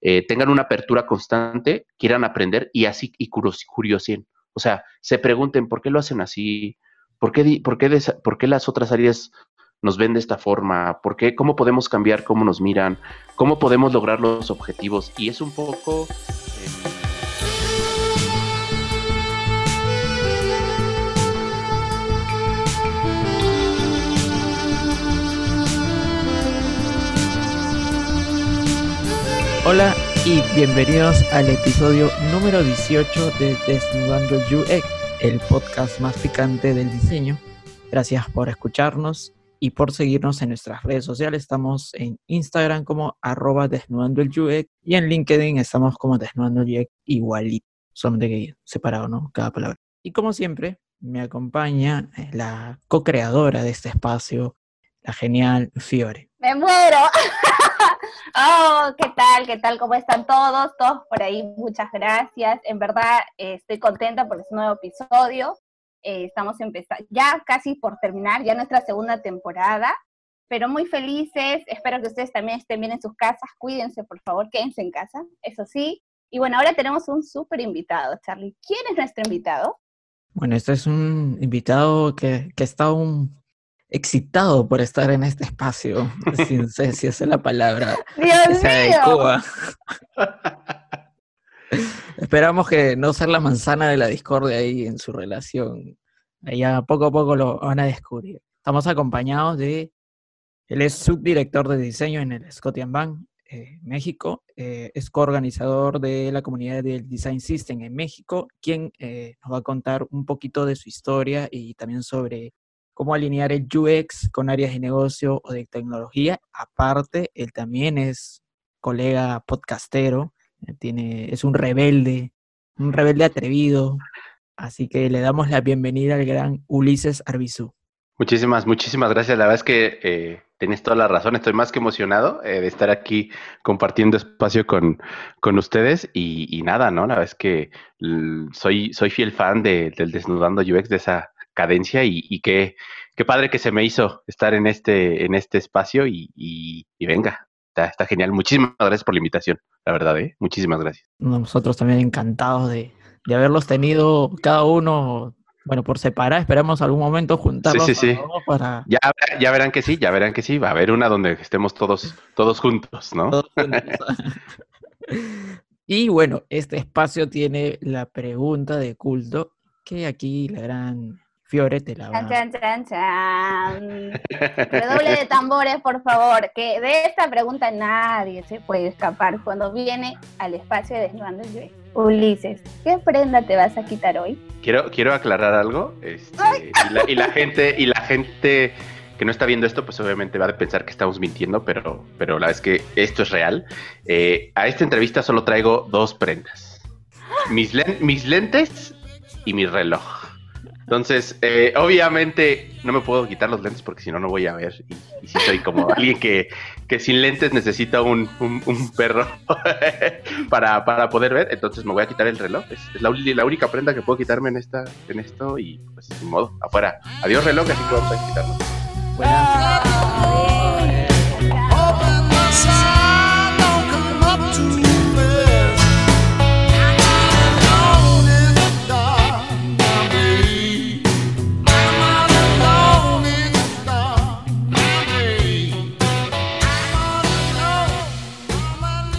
eh, tengan una apertura constante, quieran aprender y así y curiosen. O sea, se pregunten por qué lo hacen así, por qué, por qué, por qué las otras áreas nos ven de esta forma, por qué, cómo podemos cambiar cómo nos miran, cómo podemos lograr los objetivos. Y es un poco... Eh, Hola y bienvenidos al episodio número 18 de Desnudando el UX, el podcast más picante del diseño. Gracias por escucharnos y por seguirnos en nuestras redes sociales. Estamos en Instagram como arroba desnudando el UX y en LinkedIn estamos como desnudando el UX igualito, solamente que separado, ¿no? Cada palabra. Y como siempre, me acompaña la co-creadora de este espacio, la genial Fiore. ¡Me muero! Oh, ¿qué tal? ¿Qué tal? ¿Cómo están todos? Todos por ahí, muchas gracias. En verdad, eh, estoy contenta por este nuevo episodio. Eh, estamos empezando, ya casi por terminar, ya nuestra segunda temporada, pero muy felices. Espero que ustedes también estén bien en sus casas. Cuídense, por favor, quédense en casa, eso sí. Y bueno, ahora tenemos un súper invitado, Charlie. ¿Quién es nuestro invitado? Bueno, este es un invitado que, que está un excitado por estar en este espacio, sin sé si esa es la palabra. ¡Dios mío! Esperamos que no ser la manzana de la discordia ahí en su relación. Allá poco a poco lo van a descubrir. Estamos acompañados de, él es subdirector de diseño en el Scotian Bank, eh, México, eh, es coorganizador de la comunidad del Design System en México, quien eh, nos va a contar un poquito de su historia y también sobre cómo alinear el UX con áreas de negocio o de tecnología. Aparte, él también es colega podcastero, eh, tiene, es un rebelde, un rebelde atrevido. Así que le damos la bienvenida al gran Ulises Arbizú. Muchísimas, muchísimas gracias. La verdad es que eh, tienes toda la razón. Estoy más que emocionado eh, de estar aquí compartiendo espacio con, con ustedes y, nada, ¿no? La verdad es que soy, soy fiel fan del Desnudando UX, de esa cadencia y, qué, qué, padre que se me hizo estar en este, en este espacio y, venga, está, genial. Muchísimas gracias por la invitación, la verdad, ¿eh? Muchísimas gracias. Nosotros también encantados de, haberlos tenido cada uno bueno, por separar, esperamos algún momento juntarlos. Sí, sí, sí. Para... Ya, ya, verán que sí, ya verán que sí. Va a haber una donde estemos todos, todos juntos, ¿no? Todos juntos. y bueno, este espacio tiene la pregunta de culto, que aquí la gran Fiore te la va. Chan, chan, chan, Redoble de tambores, por favor, que de esta pregunta nadie se puede escapar cuando viene al espacio de Desnudando el Ulises, ¿qué prenda te vas a quitar hoy? Quiero, quiero aclarar algo. Este, y, la, gente, y la gente que no está viendo esto, pues obviamente va a pensar que estamos mintiendo, pero, pero la verdad es que esto es real. Eh, a esta entrevista solo traigo dos prendas. Mis, mis lentes y mi reloj. Entonces, eh, obviamente no me puedo quitar los lentes porque si no, no voy a ver. Y, si soy como alguien que, sin lentes necesita un, perro para, para, poder ver, entonces me voy a quitar el reloj. Es, la, única prenda que puedo quitarme en, esta, en esto y pues sin modo, afuera. Adiós reloj, así que vamos a quitarlo.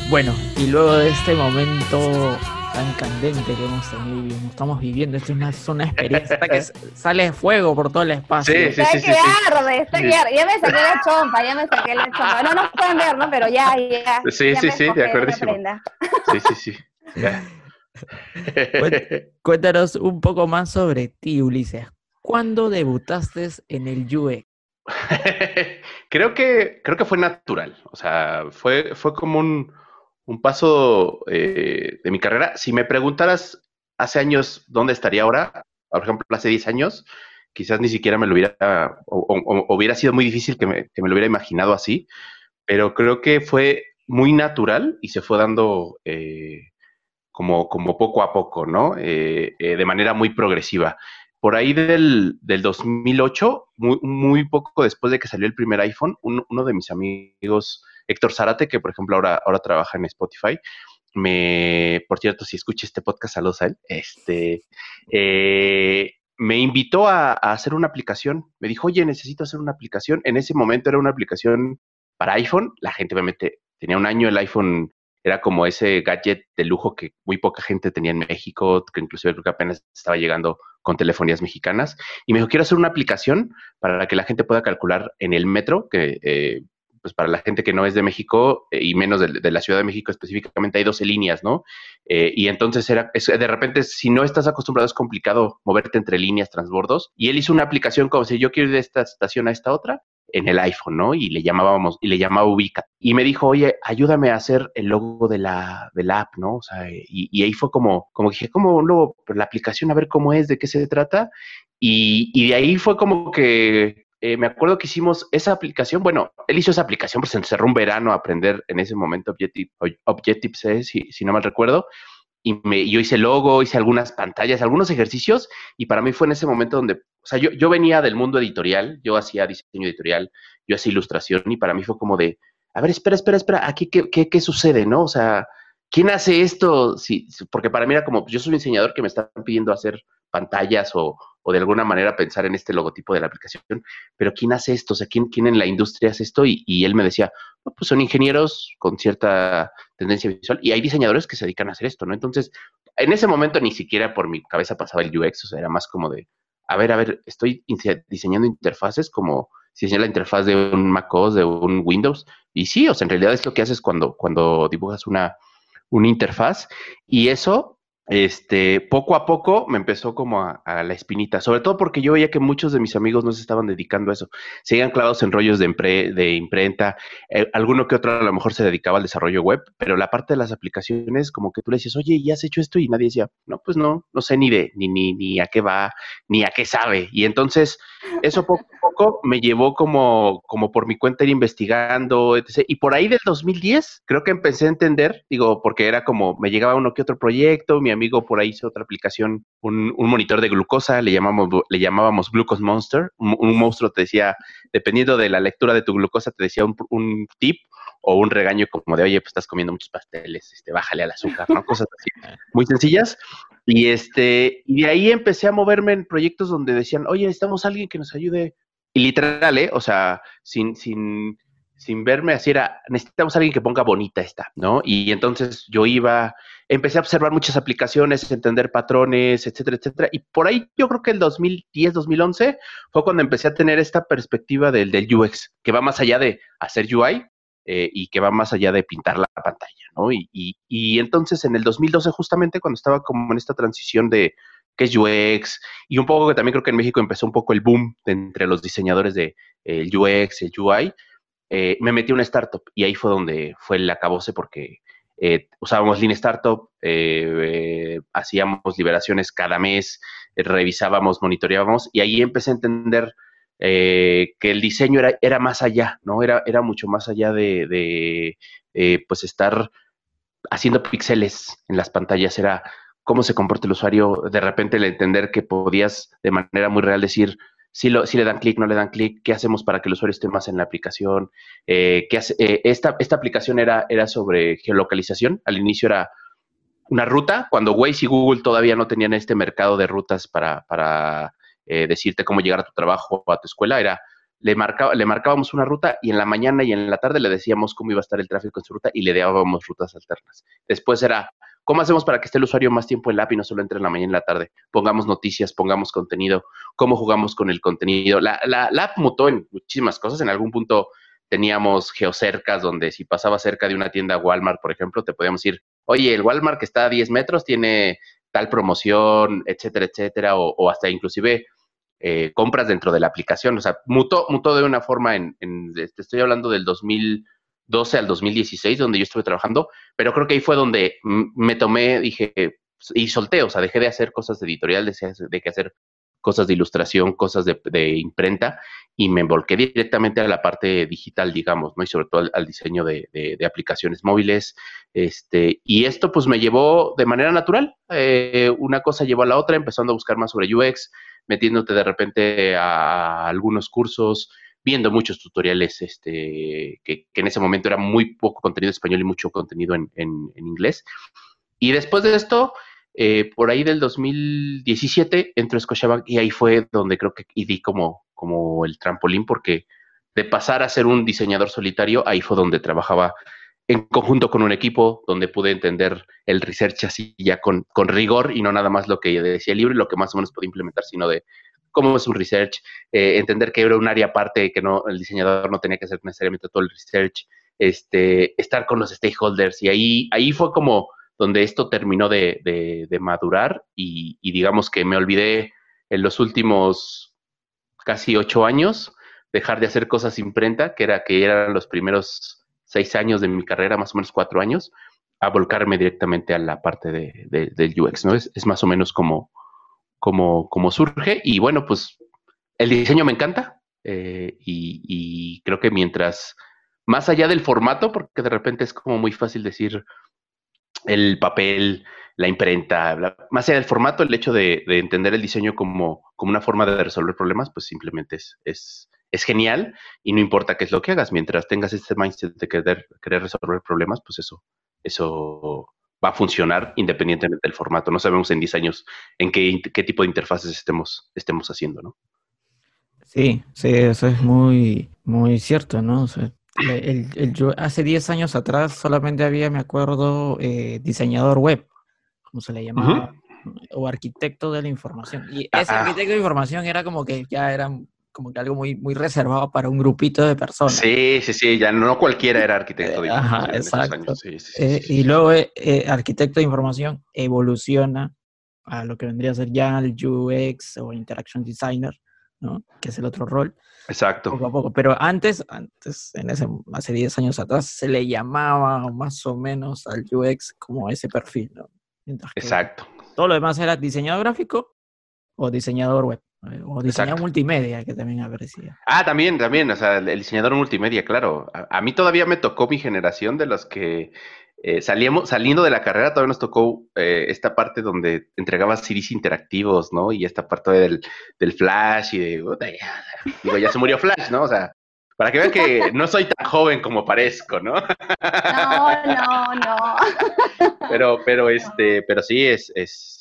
Bueno, y luego de este momento tan candente que hemos tenido, estamos viviendo, esto es una, experiencia que sale fuego por todo el espacio. Sí, sí, sí, está que arde, está que arde. Ya me saqué la chompa, ya me saqué la chompa. No nos pueden ver, ¿no? Pero ya, ya. Sí, sí, sí, de acuerdo. Sí, sí, sí. Cuéntanos un poco más sobre ti, Ulises. ¿Cuándo debutaste en el UX? creo que creo que fue natural, o sea, fue fue como un un paso eh, de mi carrera. Si me preguntaras hace años dónde estaría ahora, por ejemplo, hace 10 años, quizás ni siquiera me lo hubiera, o, hubiera sido muy difícil que me, lo hubiera imaginado así, pero creo que fue muy natural y se fue dando eh, como, como poco a poco, ¿no? Eh, de manera muy progresiva. Por ahí del, del 2008, muy, muy, poco después de que salió el primer iPhone, uno de mis amigos Héctor Zárate, que por ejemplo ahora, ahora trabaja en Spotify, me, por cierto, si escucha este podcast, saludos a él, este, eh, me invitó a, hacer una aplicación. Me dijo, oye, necesito hacer una aplicación. En ese momento era una aplicación para iPhone. La gente obviamente tenía un año, el iPhone era como ese gadget de lujo que muy poca gente tenía en México, que inclusive creo que apenas estaba llegando con telefonías mexicanas. Y me dijo, quiero hacer una aplicación para que la gente pueda calcular en el metro, que eh, pues para la gente que no es de México eh, y menos de, la Ciudad de México específicamente hay 12 líneas, ¿no? Eh, y entonces era, de repente, si no estás acostumbrado, es complicado moverte entre líneas, transbordos. Y él hizo una aplicación como si yo quiero ir de esta estación a esta otra en el iPhone, ¿no? Y le llamábamos, y le llamaba Ubica. Y me dijo, oye, ayúdame a hacer el logo de la, de la app, ¿no? O sea, y, ahí fue como, como dije, como luego la aplicación, a ver cómo es, de qué se trata. Y de ahí fue como que eh, me acuerdo que hicimos esa aplicación, bueno, él hizo esa aplicación, pues se encerró un verano a aprender en ese momento Objective, Objective C, si, no mal recuerdo, y me, yo hice logo, hice algunas pantallas, algunos ejercicios, y para mí fue en ese momento donde, o sea, yo, yo venía del mundo editorial, yo hacía diseño editorial, yo hacía ilustración, y para mí fue como de, a ver, espera, espera, espera, aquí qué, qué, qué sucede, ¿no? O sea, ¿quién hace esto? Sí, porque para mí era como, yo soy un diseñador que me están pidiendo hacer pantallas o, o de alguna manera pensar en este logotipo de la aplicación, pero ¿quién hace esto? O sea, ¿quién, quién en la industria hace esto? Y, él me decía, pues son ingenieros con cierta tendencia visual y hay diseñadores que se dedican a hacer esto, ¿no? Entonces, en ese momento ni siquiera por mi cabeza pasaba el UX, o sea, era más como de, a ver, a ver, estoy diseñando interfaces como si diseña la interfaz de un macOS, de un Windows, y sí, o sea, en realidad es lo que haces cuando, cuando dibujas una, una interfaz, y eso este, poco a poco me empezó como a, la espinita, sobre todo porque yo veía que muchos de mis amigos no se estaban dedicando a eso, seguían clavados en rollos de, de imprenta, eh, alguno que otro a lo mejor se dedicaba al desarrollo web, pero la parte de las aplicaciones, como que tú le decías, oye, ¿ya has hecho esto? Y nadie decía, no, pues no, no sé ni de, ni, ni, ni a qué va, ni a qué sabe. Y entonces, eso poco a poco me llevó como, como por mi cuenta ir investigando, etc. Y por ahí del 2010, creo que empecé a entender, digo, porque era como, me llegaba uno que otro proyecto, mi amigo por ahí hizo otra aplicación, un, monitor de glucosa, le, llamamos, le llamábamos Glucose Monster. Un, monstruo te decía, dependiendo de la lectura de tu glucosa, te decía un, tip o un regaño como de, oye, pues estás comiendo muchos pasteles, este, bájale al azúcar, ¿no? Cosas así, muy sencillas. Y este, y de ahí empecé a moverme en proyectos donde decían, oye, necesitamos a alguien que nos ayude. Y literal, ¿eh? O sea, sin, sin, sin verme así era, necesitamos a alguien que ponga bonita esta, ¿no? Y entonces yo iba, empecé a observar muchas aplicaciones, entender patrones, etcétera, etcétera. Y por ahí yo creo que el 2010, 2011 fue cuando empecé a tener esta perspectiva del, del UX, que va más allá de hacer UI eh, y que va más allá de pintar la pantalla, ¿no? Y, y, entonces en el 2012 justamente cuando estaba como en esta transición de qué es UX y un poco que también creo que en México empezó un poco el boom entre los diseñadores de el UX, el UI, eh, me metí a una startup y ahí fue donde fue el acabose porque eh, usábamos Lean Startup, eh, hacíamos liberaciones cada mes, revisábamos, monitoreábamos y ahí empecé a entender que el diseño era, era más allá, ¿no? Era, era mucho más allá de, pues estar haciendo píxeles en las pantallas, era cómo se comporta el usuario, de repente el entender que podías de manera muy real decir, si, lo, si le dan clic, no le dan clic, qué hacemos para que el usuario esté más en la aplicación. Eh, hace, eh, esta, esta aplicación era, era sobre geolocalización, al inicio era una ruta, cuando Waze y Google todavía no tenían este mercado de rutas para, para eh, decirte cómo llegar a tu trabajo o a tu escuela, era le, le marcábamos una ruta y en la mañana y en la tarde le decíamos cómo iba a estar el tráfico en su ruta y le dábamos rutas alternas. Después era, ¿cómo hacemos para que esté el usuario más tiempo en la app y no solo entre en la mañana y en la tarde? Pongamos noticias, pongamos contenido, cómo jugamos con el contenido. La, la, app mutó en muchísimas cosas. En algún punto teníamos geocercas donde si pasaba cerca de una tienda Walmart, por ejemplo, te podíamos decir, oye, el Walmart que está a 10 metros tiene tal promoción, etcétera, etcétera, o, o hasta inclusive eh, compras dentro de la aplicación. O sea, mutó, mutó de una forma en, te estoy hablando del 2012 al 2016, donde yo estuve trabajando, pero creo que ahí fue donde me tomé, dije, y solté, o sea, dejé de hacer cosas de editorial, dejé de hacer cosas de ilustración, cosas de, imprenta, y me volqué directamente a la parte digital, digamos, ¿no? Y sobre todo al, diseño de, aplicaciones móviles. Este, y esto pues me llevó de manera natural. Eh, una cosa llevó a la otra, empezando a buscar más sobre UX, metiéndote de repente a algunos cursos, viendo muchos tutoriales, este, que, en ese momento era muy poco contenido español y mucho contenido en, inglés. Y después de esto, eh, por ahí del 2017, entró Scotiabank y ahí fue donde creo que y di como, como el trampolín, porque de pasar a ser un diseñador solitario, ahí fue donde trabajaba en conjunto con un equipo donde pude entender el research así ya con, con, rigor y no nada más lo que decía el libro y lo que más o menos pude implementar, sino de cómo es un research, eh, entender que era un área aparte que no el diseñador no tenía que hacer necesariamente todo el research, este, estar con los stakeholders y ahí, ahí fue como donde esto terminó de, de, madurar y, y digamos que me olvidé en los últimos casi ocho años dejar de hacer cosas imprenta, que era que eran los primeros seis años de mi carrera, más o menos cuatro años, a volcarme directamente a la parte de, del UX, ¿no? Es, más o menos como, como, como, surge. Y bueno, pues el diseño me encanta eh, y, creo que mientras, más allá del formato, porque de repente es como muy fácil decir el papel, la imprenta, más allá del formato, el hecho de, entender el diseño como, como, una forma de resolver problemas, pues simplemente es, es, es genial. Y no importa qué es lo que hagas, mientras tengas este mindset de querer, querer resolver problemas, pues eso, eso va a funcionar independientemente del formato. No sabemos en 10 años en qué, qué tipo de interfaces estemos, estemos haciendo, ¿no? Sí, sí, eso es muy, muy cierto, ¿no? hace 10 años atrás solamente había, me acuerdo, eh, diseñador web, como se le llamaba, o arquitecto de la información. Y ese arquitecto de información era como que ya eran como que algo muy, muy reservado para un grupito de personas. Sí, sí, sí, ya no cualquiera era arquitecto de información. Ajá, exacto. Eh, y luego eh, eh, arquitecto de información evoluciona a lo que vendría a ser ya el UX o Interaction Designer, ¿no? Que es el otro rol. Exacto. Poco a poco. Pero antes, antes, en ese, hace 10 años atrás, se le llamaba más o menos al UX como ese perfil, ¿no? Exacto. Todo lo demás era diseñador gráfico o diseñador web. O diseñador multimedia, que también aparecía. Ah, también, también, o sea, el diseñador multimedia, claro. A, mí todavía me tocó mi generación de los que eh, salíamos, saliendo de la carrera, todavía nos tocó eh, esta parte donde entregabas CDs interactivos, ¿no? Y esta parte del, del Flash y de, ya, digo, ya se murió Flash, ¿no? O sea, para que vean que no soy tan joven como parezco, ¿no? No, no, no. Pero, pero, este, pero sí, es, es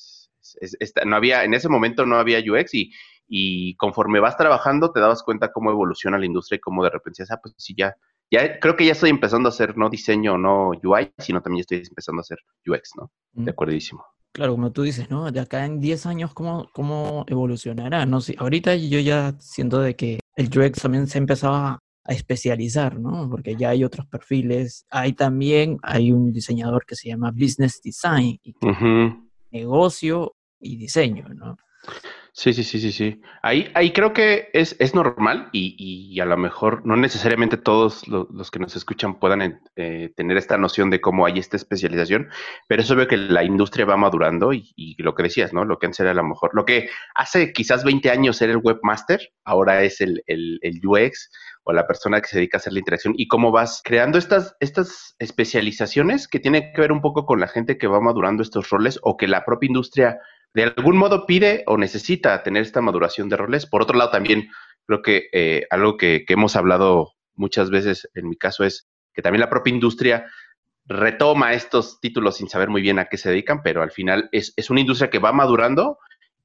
no había, en ese momento no había UX y, y conforme vas trabajando te dabas cuenta cómo evoluciona la industria y cómo de repente dices, ah, pues sí, ya, ya creo que ya estoy empezando a hacer no diseño, no UI, sino también estoy empezando a hacer UX, ¿no? De acuerdísimo. Claro, como tú dices, ¿no? De acá en 10 años, ¿cómo, cómo evolucionará? No sé, ahorita yo ya siento de que el UX también se empezaba a especializar, ¿no? Porque ya hay otros perfiles. Hay también, hay un diseñador que se llama Business Design, y negocio y diseño, ¿no? Sí, sí, sí, sí, sí. Ahí, ahí creo que es, es normal y, y, a lo mejor no necesariamente todos los, que nos escuchan puedan eh, tener esta noción de cómo hay esta especialización, pero eso veo que la industria va madurando y, y, lo que decías, ¿no? Lo que antes era a lo mejor, lo que hace quizás 20 años era el webmaster, ahora es el, el, el UX o la persona que se dedica a hacer la interacción y cómo vas creando estas, estas especializaciones que tienen que ver un poco con la gente que va madurando estos roles o que la propia industria de algún modo pide o necesita tener esta maduración de roles. Por otro lado, también creo que eh, algo que, hemos hablado muchas veces en mi caso es que también la propia industria retoma estos títulos sin saber muy bien a qué se dedican, pero al final es, es una industria que va madurando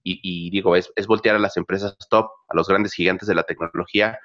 y, y digo, es, es, voltear a las empresas top, a los grandes gigantes de la tecnología,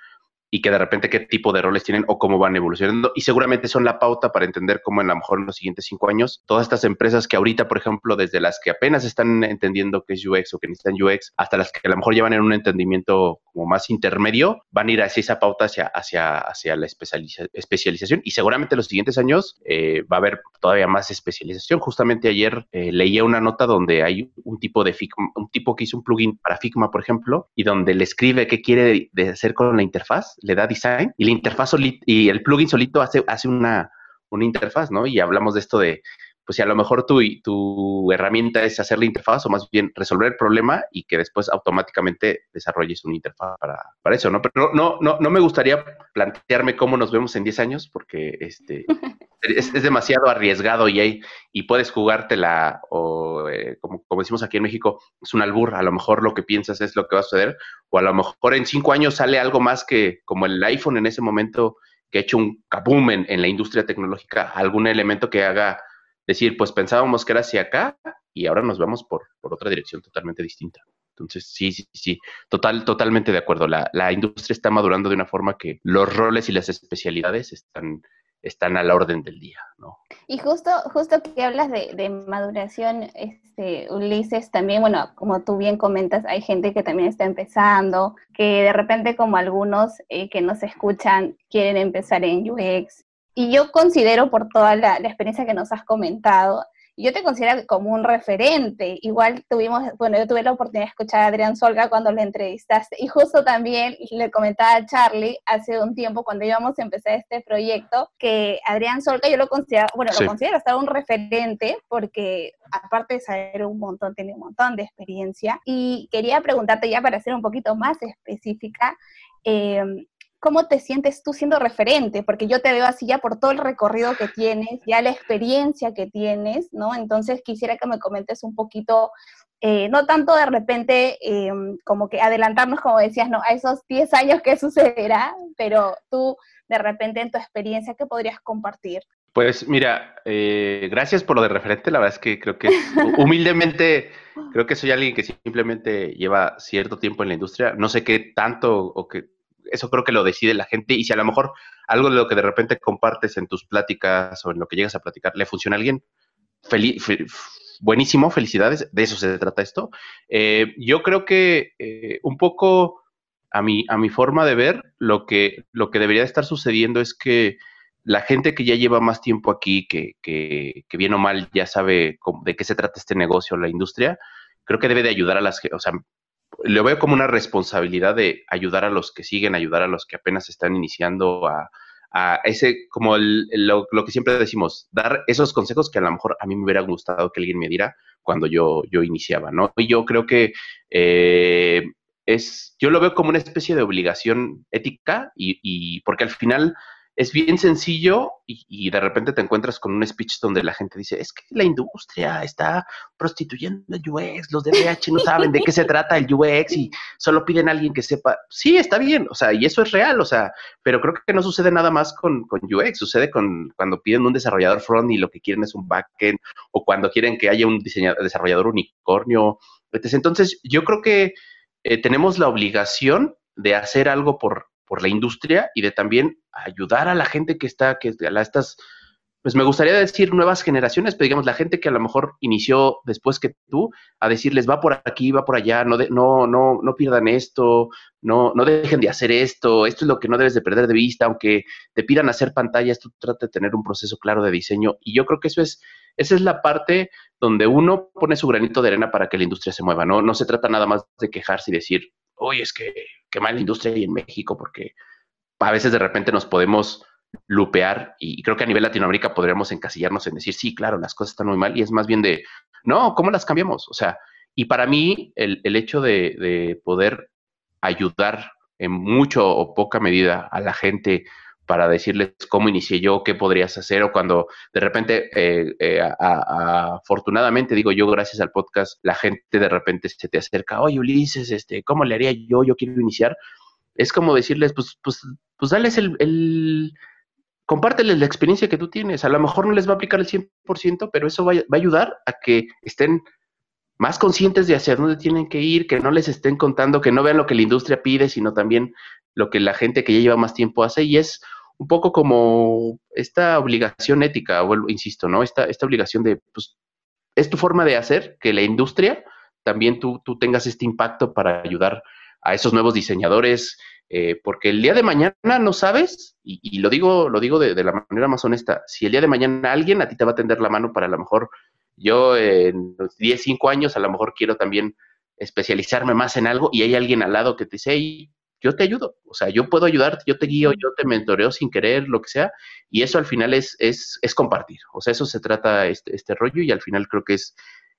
y que de repente qué tipo de roles tienen o cómo van evolucionando. Y seguramente son la pauta para entender cómo en lo mejor en los siguientes cinco años, todas estas empresas que ahorita, por ejemplo, desde las que apenas están entendiendo qué es UX o que necesitan UX, hasta las que a lo mejor llevan en un entendimiento como más intermedio, van a ir hacia esa pauta, hacia, hacia, hacia la especialización. Y seguramente en los siguientes años eh, va a haber todavía más especialización. Justamente ayer eh, leía una nota donde hay un tipo de Figma, un tipo que hizo un plugin para Figma, por ejemplo, y donde le escribe qué quiere hacer con la interfaz le da design y la interfaz y el plugin solito hace, hace una, una interfaz, ¿no? Y hablamos de esto de, pues si a lo mejor tu, tu herramienta es hacer la interfaz o más bien resolver el problema y que después automáticamente desarrolles una interfaz para, para eso, ¿no? Pero no, no, no me gustaría plantearme cómo nos vemos en 10 años porque este, es, demasiado arriesgado y, hay, y puedes jugártela o eh, como, como decimos aquí en México, es un albur, a lo mejor lo que piensas es lo que va a suceder o a lo mejor en cinco años sale algo más que como el iPhone en ese momento que ha hecho un kaboom en, en la industria tecnológica, algún elemento que haga decir, pues pensábamos que era hacia acá y ahora nos vamos por, por otra dirección totalmente distinta. Entonces, sí, sí, sí, total, totalmente de acuerdo. La, la, industria está madurando de una forma que los roles y las especialidades están, están a la orden del día, ¿no? Y justo, justo que hablas de, de maduración, este, Ulises, también, bueno, como tú bien comentas, hay gente que también está empezando, que de repente como algunos eh, que nos escuchan quieren empezar en UX, y yo considero por toda la, experiencia que nos has comentado, yo te considero como un referente. Igual tuvimos, bueno, yo tuve la oportunidad de escuchar a Adrián Solga cuando le entrevistaste y justo también le comentaba a Charlie hace un tiempo cuando íbamos a empezar este proyecto que Adrián Solga yo lo considero, bueno, lo considero hasta un referente porque aparte de saber un montón, tiene un montón de experiencia y quería preguntarte ya para ser un poquito más específica, eh, ¿cómo te sientes tú siendo referente? Porque yo te veo así ya por todo el recorrido que tienes, ya la experiencia que tienes, ¿no? Entonces quisiera que me comentes un poquito, eh, no tanto de repente eh, como que adelantarnos, como decías, no, a esos 10 años que sucederá, pero tú de repente en tu experiencia, ¿qué podrías compartir? Pues mira, eh, gracias por lo de referente. La verdad es que creo que humildemente creo que soy alguien que simplemente lleva cierto tiempo en la industria. No sé qué tanto o qué eso creo que lo decide la gente y si a lo mejor algo de lo que de repente compartes en tus pláticas o en lo que llegas a platicar le funciona a alguien, buenísimo, felicidades, de eso se trata esto. Eh, yo creo que eh, un poco a mi, a mi forma de ver, lo que, lo que debería estar sucediendo es que la gente que ya lleva más tiempo aquí, que, que, que bien o mal ya sabe de qué se trata este negocio, la industria, creo que debe de ayudar a las, lo veo como una responsabilidad de ayudar a los que siguen, ayudar a los que apenas están iniciando a, ese, como lo, que siempre decimos, dar esos consejos que a lo mejor a mí me hubiera gustado que alguien me diera cuando yo, yo iniciaba, ¿no? Y yo creo que eh, es, yo lo veo como una especie de obligación ética y, y porque al final es bien sencillo y, de repente te encuentras con un speech donde la gente dice, es que la industria está prostituyendo el UX, los DBH no saben de qué se trata el UX y solo piden a alguien que sepa. Sí, está bien, o sea, y eso es real, o sea, pero creo que no sucede nada más con, con UX, sucede con cuando piden un desarrollador front y lo que quieren es un backend o cuando quieren que haya un diseñador, desarrollador unicornio. Entonces, yo creo que eh, tenemos la obligación de hacer algo por, por la industria y de también ayudar a la gente que está, que a estas, pues me gustaría decir nuevas generaciones, pero digamos la gente que a lo mejor inició después que tú, a decirles va por aquí, va por allá, no, no, no, no pierdan esto, no, no dejen de hacer esto, esto es lo que no debes de perder de vista, aunque te pidan hacer pantallas, tú trata de tener un proceso claro de diseño y yo creo que eso es, esa es la parte donde uno pone su granito de arena para que la industria se mueva, ¿no? No se trata nada más de quejarse y decir, oye, es que qué mal industria hay en México, porque a veces de repente nos podemos lupear y creo que a nivel Latinoamérica podríamos encasillarnos en decir, sí, claro, las cosas están muy mal y es más bien de, no, ¿cómo las cambiamos? O sea, y para mí el, el hecho de, de, poder ayudar en mucho o poca medida a la gente para decirles cómo inicié yo, qué podrías hacer, o cuando de repente, eh, eh, afortunadamente, digo yo, gracias al podcast, la gente de repente se te acerca, oye Ulises, este, ¿cómo le haría yo? Yo quiero iniciar. Es como decirles, pues, pues, pues dales el, el compárteles la experiencia que tú tienes. A lo mejor no les va a aplicar el 100%, pero eso va, va a ayudar a que estén más conscientes de hacia dónde tienen que ir, que no les estén contando, que no vean lo que la industria pide, sino también lo que la gente que ya lleva más tiempo hace. Y es un poco como esta obligación ética, vuelvo, insisto, ¿no? Esta, esta obligación de, pues, es tu forma de hacer que la industria también tú, tú tengas este impacto para ayudar a esos nuevos diseñadores, eh, porque el día de mañana no sabes, y, lo digo, lo digo de, la manera más honesta, si el día de mañana alguien a ti te va a tender la mano para a lo mejor yo en los 10, 5 años a lo mejor quiero también especializarme más en algo y hay alguien al lado que te dice, yo te ayudo, o sea, yo puedo ayudarte, yo te guío, yo te mentoreo sin querer, lo que sea, y eso al final es, es, es compartir, o sea, eso se trata este, este rollo y al final creo que es,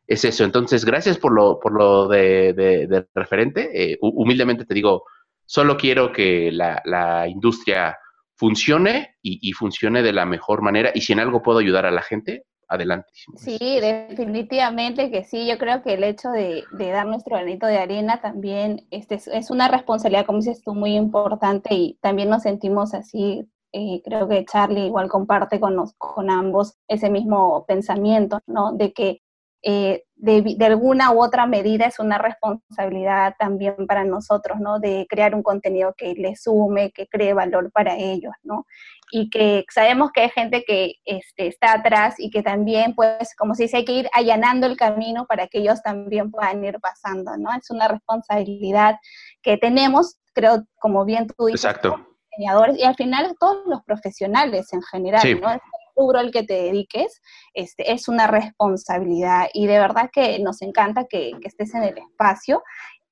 es eso. Entonces, gracias por lo, por lo de, de, referente. Eh, humildemente te digo, solo quiero que la, la industria funcione y, y, funcione de la mejor manera. Y si en algo puedo ayudar a la gente, adelante. Sí, definitivamente que sí. Yo creo que el hecho de, dar nuestro granito de arena también este, es, una responsabilidad, como dices tú, muy importante y también nos sentimos así. Eh, creo que Charlie igual comparte con, nos, con ambos ese mismo pensamiento, ¿no? De que eh, de, de, alguna u otra medida es una responsabilidad también para nosotros, ¿no? De crear un contenido que les sume, que cree valor para ellos, ¿no? Y que sabemos que hay gente que este, está atrás y que también, pues, como se dice, hay que ir allanando el camino para que ellos también puedan ir pasando, ¿no? Es una responsabilidad que tenemos, creo, como bien tú dices, Exacto. y al final todos los profesionales en general, ¿no? Rubro al que te dediques, este, es una responsabilidad y de verdad que nos encanta que, estés en el espacio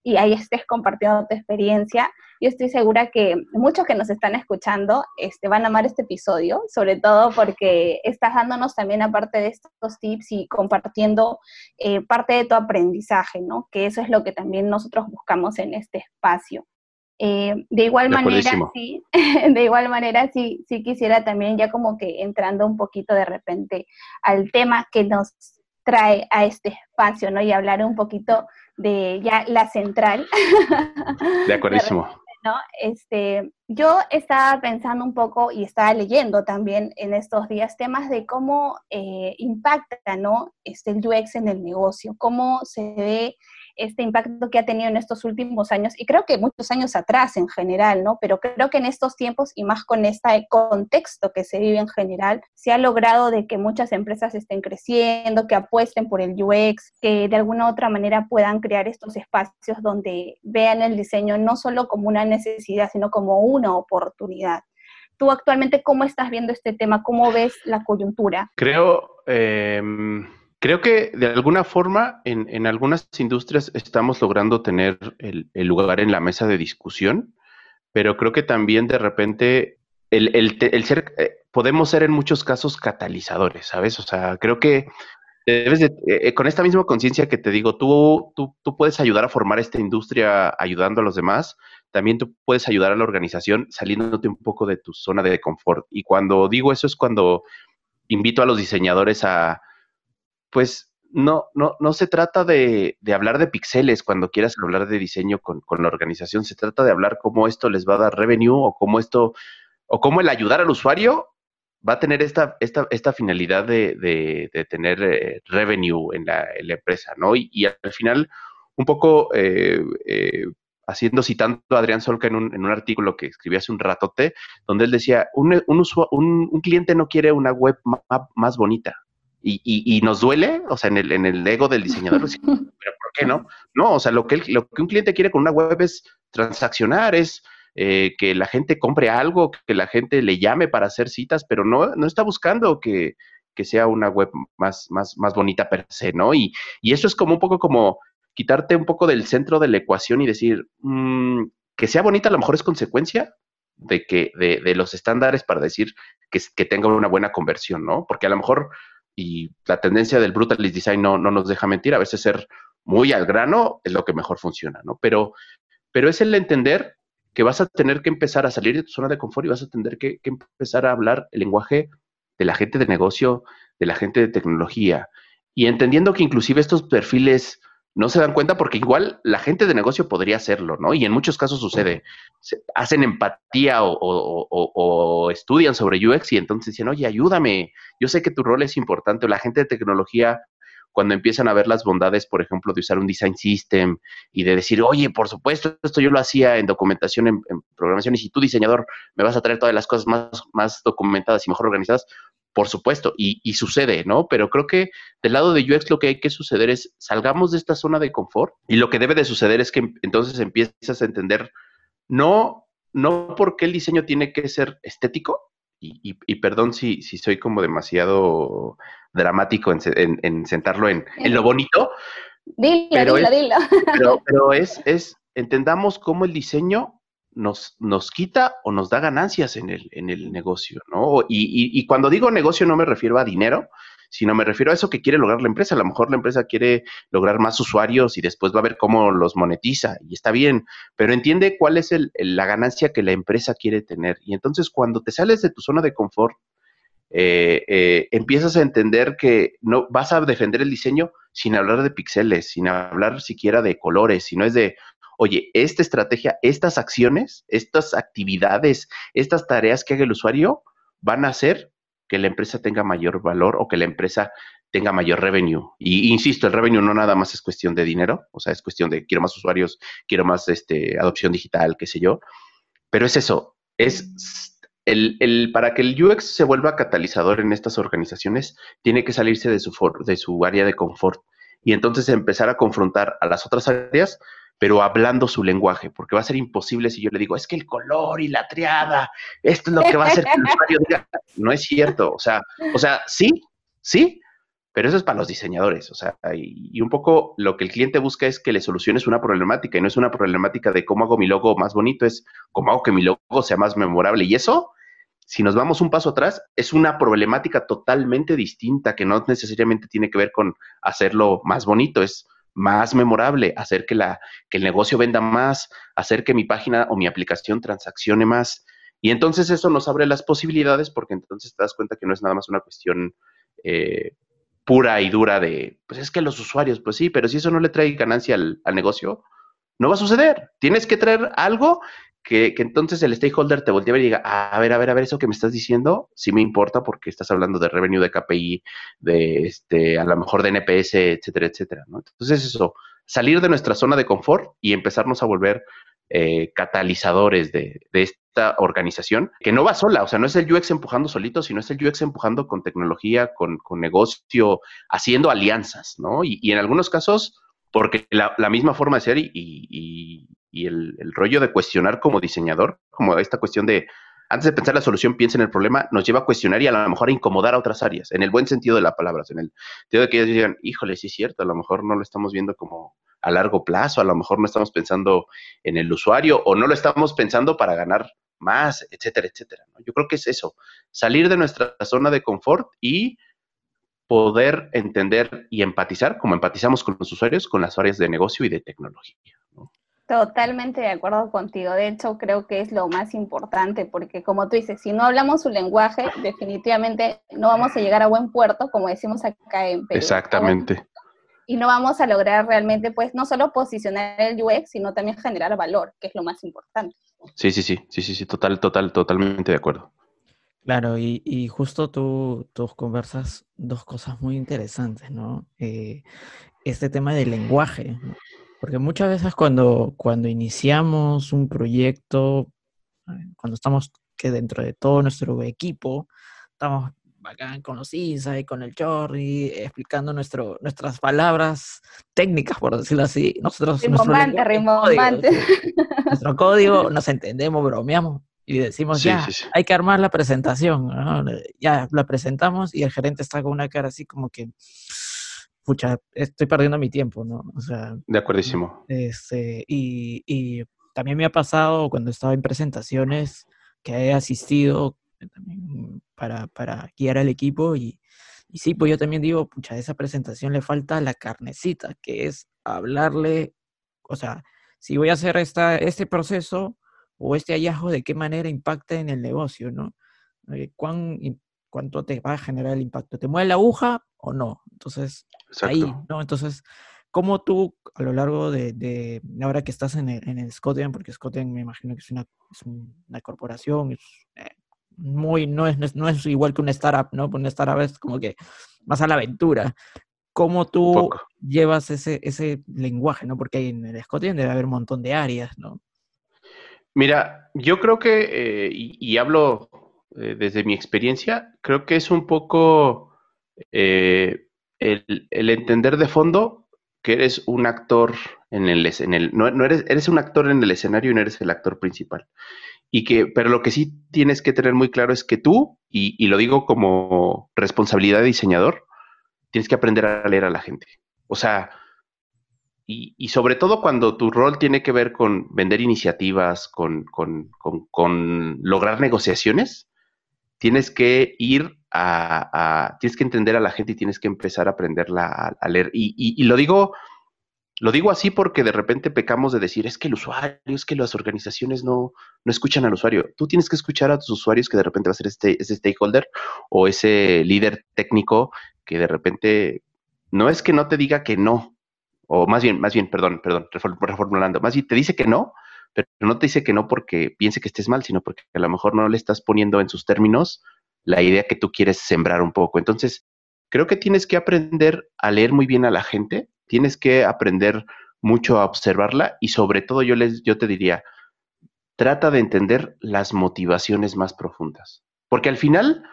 y ahí estés compartiendo tu experiencia. Yo estoy segura que muchos que nos están escuchando este, van a amar este episodio, sobre todo porque estás dándonos también, aparte de estos tips y compartiendo eh, parte de tu aprendizaje, ¿no? Que eso es lo que también nosotros buscamos en este espacio. Eh, de igual manera, sí, de igual manera, sí, sí quisiera también ya como que entrando un poquito de repente al tema que nos trae a este espacio, ¿no? Y hablar un poquito de ya la central. De acuerdísimo. ¿no? Este, yo estaba pensando un poco y estaba leyendo también en estos días temas de cómo eh, impacta, ¿no? Este, el UX en el negocio, cómo se ve este impacto que ha tenido en estos últimos años, y creo que muchos años atrás en general, ¿no? Pero creo que en estos tiempos y más con este contexto que se vive en general, se ha logrado de que muchas empresas estén creciendo, que apuesten por el UX, que de alguna u otra manera puedan crear estos espacios donde vean el diseño no solo como una necesidad, sino como una oportunidad. Tú actualmente, ¿cómo estás viendo este tema? ¿Cómo ves la coyuntura? Creo... Eh Creo que de alguna forma en, algunas industrias estamos logrando tener el, lugar en la mesa de discusión, pero creo que también de repente el, ser, eh, podemos ser en muchos casos catalizadores, ¿sabes? O sea, creo que debes de, eh, con esta misma conciencia que te digo, tú, tú, tú puedes ayudar a formar esta industria ayudando a los demás, también tú puedes ayudar a la organización saliéndote un poco de tu zona de confort. Y cuando digo eso es cuando invito a los diseñadores a pues no, no, no se trata de, hablar de pixeles cuando quieras hablar de diseño con, la organización, se trata de hablar cómo esto les va a dar revenue o cómo esto, o cómo el ayudar al usuario va a tener esta, esta, esta finalidad de, tener eh, revenue en la, empresa, ¿no? Y, al final, un poco eh, eh, haciendo, citando a Adrián Solca en un, en un, artículo que escribí hace un ratote, donde él decía, un, un, un cliente no quiere una web más bonita, y, nos duele, o sea, en el, en el ego del diseñador, pero ¿por qué no? No, o sea, lo que, lo que un cliente quiere con una web es transaccionar, es eh, que la gente compre algo, que la gente le llame para hacer citas, pero no, no está buscando que, sea una web más, más, más bonita per se, ¿no? Y, y eso es como un poco como quitarte un poco del centro de la ecuación y decir, mm, que sea bonita a lo mejor es consecuencia de que de, de los estándares para decir que, que tenga una buena conversión, ¿no? Porque a lo mejor y la tendencia del brutalist design no, no nos deja mentir, a veces ser muy al grano es lo que mejor funciona, ¿no? Pero, pero es el entender que vas a tener que empezar a salir de tu zona de confort y vas a tener que, que empezar a hablar el lenguaje de la gente de negocio, de la gente de tecnología, y entendiendo que inclusive estos perfiles no se dan cuenta porque igual la gente de negocio podría hacerlo, ¿no? Y en muchos casos sucede. hacen empatía o, estudian sobre UX y entonces dicen, oye, ayúdame, yo sé que tu rol es importante. La gente de tecnología, cuando empiezan a ver las bondades, por ejemplo, de usar un design system y de decir, oye, por supuesto, esto yo lo hacía en documentación, en, programación, y si tú, diseñador, me vas a traer todas las cosas más, más documentadas y mejor organizadas, por supuesto, y, sucede, ¿no? Pero creo que del lado de UX lo que hay que suceder es salgamos de esta zona de confort y lo que debe de suceder es que entonces empiezas a entender no, no porque el diseño tiene que ser estético, y, perdón si, si, soy como demasiado dramático en, sentarlo en, lo bonito. Dilo, pero dilo, Pero, es, es, entendamos cómo el diseño nos, nos quita o nos da ganancias en el, en el negocio, ¿no? Y, y, cuando digo negocio no me refiero a dinero, sino me refiero a eso que quiere lograr la empresa. A lo mejor la empresa quiere lograr más usuarios y después va a ver cómo los monetiza y está bien, pero entiende cuál es el, la ganancia que la empresa quiere tener. Y entonces cuando te sales de tu zona de confort, eh, eh, empiezas a entender que no vas a defender el diseño sin hablar de píxeles, sin hablar siquiera de colores, sino es de, oye, esta estrategia, estas acciones, estas actividades, estas tareas que haga el usuario van a hacer que la empresa tenga mayor valor o que la empresa tenga mayor revenue. Y insisto, el revenue no nada más es cuestión de dinero, o sea, es cuestión de quiero más usuarios, quiero más este, adopción digital, qué sé yo. Pero es eso, es el, el, para que el UX se vuelva catalizador en estas organizaciones, tiene que salirse de su, de su área de confort y entonces empezar a confrontar a las otras áreas pero hablando su lenguaje, porque va a ser imposible si yo le digo, es que el color y la triada, esto es lo que va a hacer que el usuario diga, no es cierto, o sea, o sea, sí, sí, pero eso es para los diseñadores, o sea, y, un poco lo que el cliente busca es que le soluciones una problemática y no es una problemática de cómo hago mi logo más bonito, es cómo hago que mi logo sea más memorable y eso, si nos vamos un paso atrás, es una problemática totalmente distinta que no necesariamente tiene que ver con hacerlo más bonito, es más memorable, hacer que, la, que el negocio venda más, hacer que mi página o mi aplicación transaccione más. Y entonces eso nos abre las posibilidades porque entonces te das cuenta que no es nada más una cuestión eh, pura y dura de, pues es que los usuarios, pues sí, pero si eso no le trae ganancia al, al negocio, no va a suceder. Tienes que traer algo que, entonces el stakeholder te voltee a ver y diga, a ver, a ver, a ver, eso que me estás diciendo, sí me importa porque estás hablando de revenue, de KPI, de este, a lo mejor de NPS, etcétera, etcétera, ¿no? Entonces eso, salir de nuestra zona de confort y empezarnos a volver eh, catalizadores de, esta organización, que no va sola, o sea, no es el UX empujando solito, sino es el UX empujando con tecnología, con, negocio, haciendo alianzas, ¿no? Y, en algunos casos, porque la, misma forma de ser y, y el, rollo de cuestionar como diseñador, como esta cuestión de, antes de pensar la solución, piensa en el problema, nos lleva a cuestionar y a lo mejor a incomodar a otras áreas, en el buen sentido de la palabra, en el sentido de que ellos digan, híjole, sí es cierto, a lo mejor no lo estamos viendo como a largo plazo, a lo mejor no estamos pensando en el usuario o no lo estamos pensando para ganar más, etcétera, etcétera. Yo creo que es eso, salir de nuestra zona de confort y poder entender y empatizar, como empatizamos con los usuarios, con las áreas de negocio y de tecnología. Totalmente de acuerdo contigo. De hecho, creo que es lo más importante, porque como tú dices, si no hablamos su lenguaje, definitivamente no vamos a llegar a buen puerto, como decimos acá en Perú. Exactamente. Y no vamos a lograr realmente, pues, no solo posicionar el UX, sino también generar valor, que es lo más importante. Sí, sí, sí, sí, sí, sí, total, total, totalmente de acuerdo. Claro, y, justo tú, tú conversas dos cosas muy interesantes, ¿no? Eh, este tema del lenguaje, ¿no? Porque muchas veces cuando, cuando iniciamos un proyecto, cuando estamos que dentro de todo nuestro equipo, estamos acá con los ISA y con el Chorri, explicando nuestro, nuestras palabras técnicas, por decirlo así. Nosotros, rimbombante, rimbombante. nuestro código, nos entendemos, bromeamos y decimos, ya, hay que armar la presentación. Ya la presentamos y el gerente está con una cara así como que pucha, estoy perdiendo mi tiempo, ¿no? O sea. De acuerdísimo. Este, y, y también me ha pasado cuando estaba en presentaciones que he asistido también para, para guiar al equipo y, y sí, pues yo también digo, pucha, a esa presentación le falta la carnecita, que es hablarle, o sea, si voy a hacer esta, este proceso o este hallazgo, de qué manera impacta en el negocio, ¿no? Eh, ¿Cuán, ¿Cuánto te va a generar el impacto? ¿Te mueve la aguja o no? Entonces, ahí, ¿no? Entonces, ¿cómo tú a lo largo de, ahora que estás en el, en porque Scotian me imagino que es una, es una corporación, es eh, muy, no es, no es igual que una startup, ¿no? Una startup es como que más a la aventura. ¿Cómo tú llevas ese, ese lenguaje, ¿no? Porque en el Scotian debe haber un montón de áreas, ¿no? Mira, yo creo que, eh, y, hablo eh, desde mi experiencia, creo que es un poco el, entender de fondo que eres un actor en el, no, eres, un actor en el escenario y no eres el actor principal. Y que, pero lo que sí tienes que tener muy claro es que tú, y, y lo digo como responsabilidad de diseñador, tienes que aprender a leer a la gente. O sea, y, sobre todo cuando tu rol tiene que ver con vender iniciativas, con, lograr negociaciones, tienes que ir a, tienes que entender a la gente y tienes que empezar a aprenderla a, leer. Y, lo digo, lo digo así porque de repente pecamos de decir, es que el usuario, es que las organizaciones no, no escuchan al usuario. Tú tienes que escuchar a tus usuarios que de repente va a ser este, ese stakeholder o ese líder técnico que de repente no es que no te diga que no, o más bien, más bien, perdón, perdón, reformulando, más bien te dice que no, pero no te dice que no porque piense que estés mal, sino porque a lo mejor no le estás poniendo en sus términos la idea que tú quieres sembrar un poco. Entonces, creo que tienes que aprender a leer muy bien a la gente, tienes que aprender mucho a observarla y sobre todo yo les yo te diría, trata de entender las motivaciones más profundas, porque al final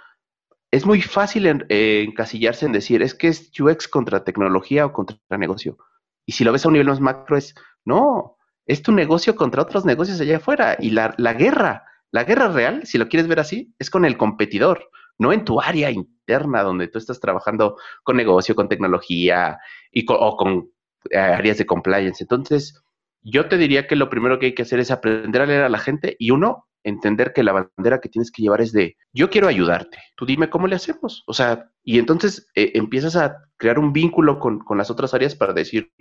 es muy fácil eh, encasillarse en decir, es que es UX contra tecnología o contra negocio. Y si lo ves a un nivel más macro es, no, es tu negocio contra otros negocios allá afuera. Y la, guerra, la guerra real, si lo quieres ver así, es con el competidor, no en tu área interna donde tú estás trabajando con negocio, con tecnología y o con eh, áreas de compliance. Entonces, yo te diría que lo primero que hay que hacer es aprender a leer a la gente y uno, entender que la bandera que tienes que llevar es de yo quiero ayudarte, tú dime cómo le hacemos. O sea, y entonces eh, empiezas a crear un vínculo con, con, las otras áreas para decir,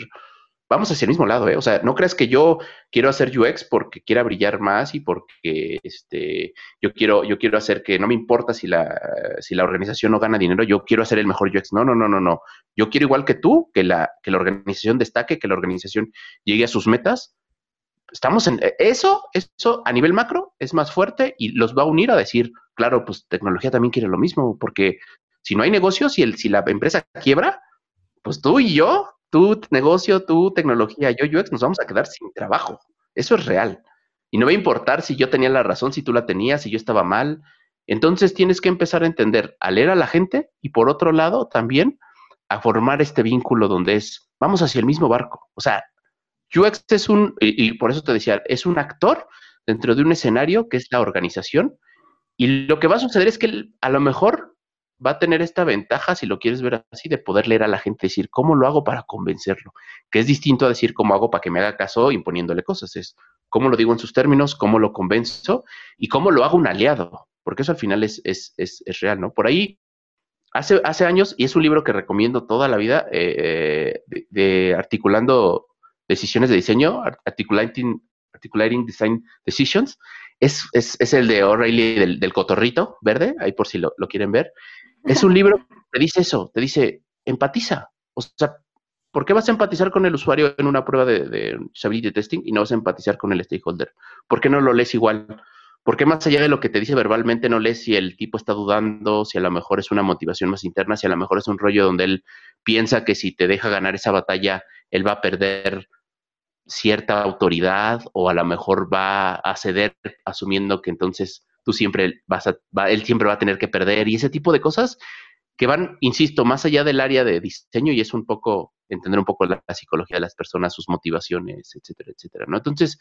vamos hacia el mismo lado, ¿eh? O sea, no creas que yo quiero hacer UX porque quiera brillar más y porque este, yo, quiero, yo quiero hacer que no me importa si la, si la organización no gana dinero, yo quiero hacer el mejor UX. No, no, no, no, no. Yo quiero igual que tú, que la, que la organización destaque, que la organización llegue a sus metas, estamos en eso, eso a nivel macro es más fuerte y los va a unir a decir, claro, pues tecnología también quiere lo mismo, porque si no hay negocios y el, si la empresa quiebra, pues tú y yo, tu negocio, tu tecnología, yo UX, nos vamos a quedar sin trabajo. Eso es real. Y no va a importar si yo tenía la razón, si tú la tenías, si yo estaba mal. Entonces tienes que empezar a entender, a leer a la gente y por otro lado también a formar este vínculo donde es, vamos hacia el mismo barco. O sea, UX es un, y, por eso te decía, es un actor dentro de un escenario que es la organización. Y lo que va a suceder es que a lo mejor va a tener esta ventaja, si lo quieres ver así, de poder leer a la gente, decir, ¿cómo lo hago para convencerlo? Que es distinto a decir cómo hago para que me haga caso imponiéndole cosas. Es cómo lo digo en sus términos, cómo lo convenzo y cómo lo hago un aliado, porque eso al final es, es, es, real, ¿no? Por ahí, hace, hace años, y es un libro que recomiendo toda la vida, eh, de articulando decisiones de diseño, Articulating, articulating Design Decisions, es, es, es el de O'Reilly del, del, cotorrito verde, ahí por si lo, lo, quieren ver. Es un libro que te dice eso, te dice, empatiza. O sea, ¿por qué vas a empatizar con el usuario en una prueba de, de usability testing y no vas a empatizar con el stakeholder? ¿Por qué no lo lees igual? ¿Por qué más allá de lo que te dice verbalmente no lees si el tipo está dudando, si a lo mejor es una motivación más interna, si a lo mejor es un rollo donde él piensa que si te deja ganar esa batalla, él va a perder cierta autoridad o a lo mejor va a ceder asumiendo que entonces tú siempre vas a, él siempre va a tener que perder y ese tipo de cosas que van, insisto, más allá del área de diseño y es un poco entender un poco la, psicología de las personas, sus motivaciones, etcétera, etcétera, ¿no? Entonces,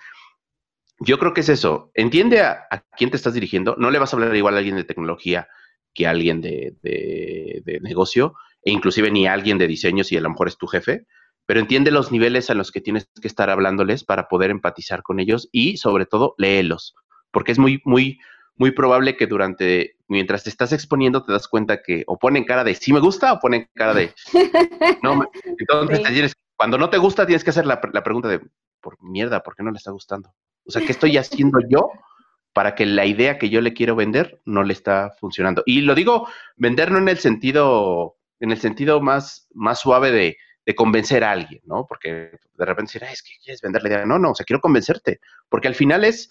yo creo que es eso. Entiende a, quién te estás dirigiendo. No le vas a hablar igual a alguien de tecnología que a alguien de, de, de negocio, e inclusive ni a alguien de diseño si a lo mejor es tu jefe pero entiende los niveles a los que tienes que estar hablándoles para poder empatizar con ellos y sobre todo léelos, porque es muy, muy, muy probable que durante, mientras te estás exponiendo, te das cuenta que o ponen cara de sí me gusta o ponen cara de no. Entonces, cuando no te gusta, tienes que hacer la, la, pregunta de por mierda, ¿por qué no le está gustando? O sea, ¿qué estoy haciendo yo para que la idea que yo le quiero vender no le está funcionando? Y lo digo, vender no en el sentido, en el sentido más, más suave de de convencer a alguien, ¿no? Porque de repente decir, es que quieres vender la idea. No, no, o sea, quiero convencerte. Porque al final es,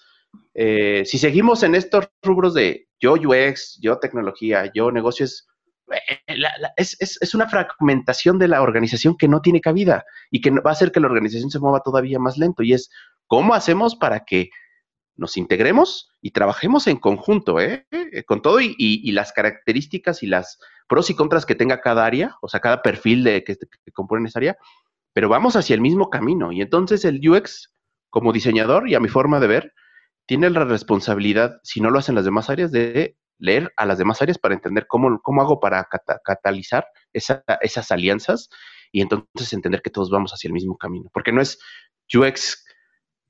eh, si seguimos en estos rubros de yo UX, yo tecnología, yo negocios, eh, es, una fragmentación de la organización que no tiene cabida y que va a hacer que la organización se mueva todavía más lento. Y es, ¿cómo hacemos para que nos integremos y trabajemos en conjunto, ¿eh? con todo y, y, las características y las pros y contras que tenga cada área, o sea, cada perfil de, que, que componen esa área, pero vamos hacia el mismo camino. Y entonces el UX, como diseñador y a mi forma de ver, tiene la responsabilidad, si no lo hacen las demás áreas, de leer a las demás áreas para entender cómo, cómo hago para catalizar esas alianzas y entonces entender que todos vamos hacia el mismo camino. Porque no es UX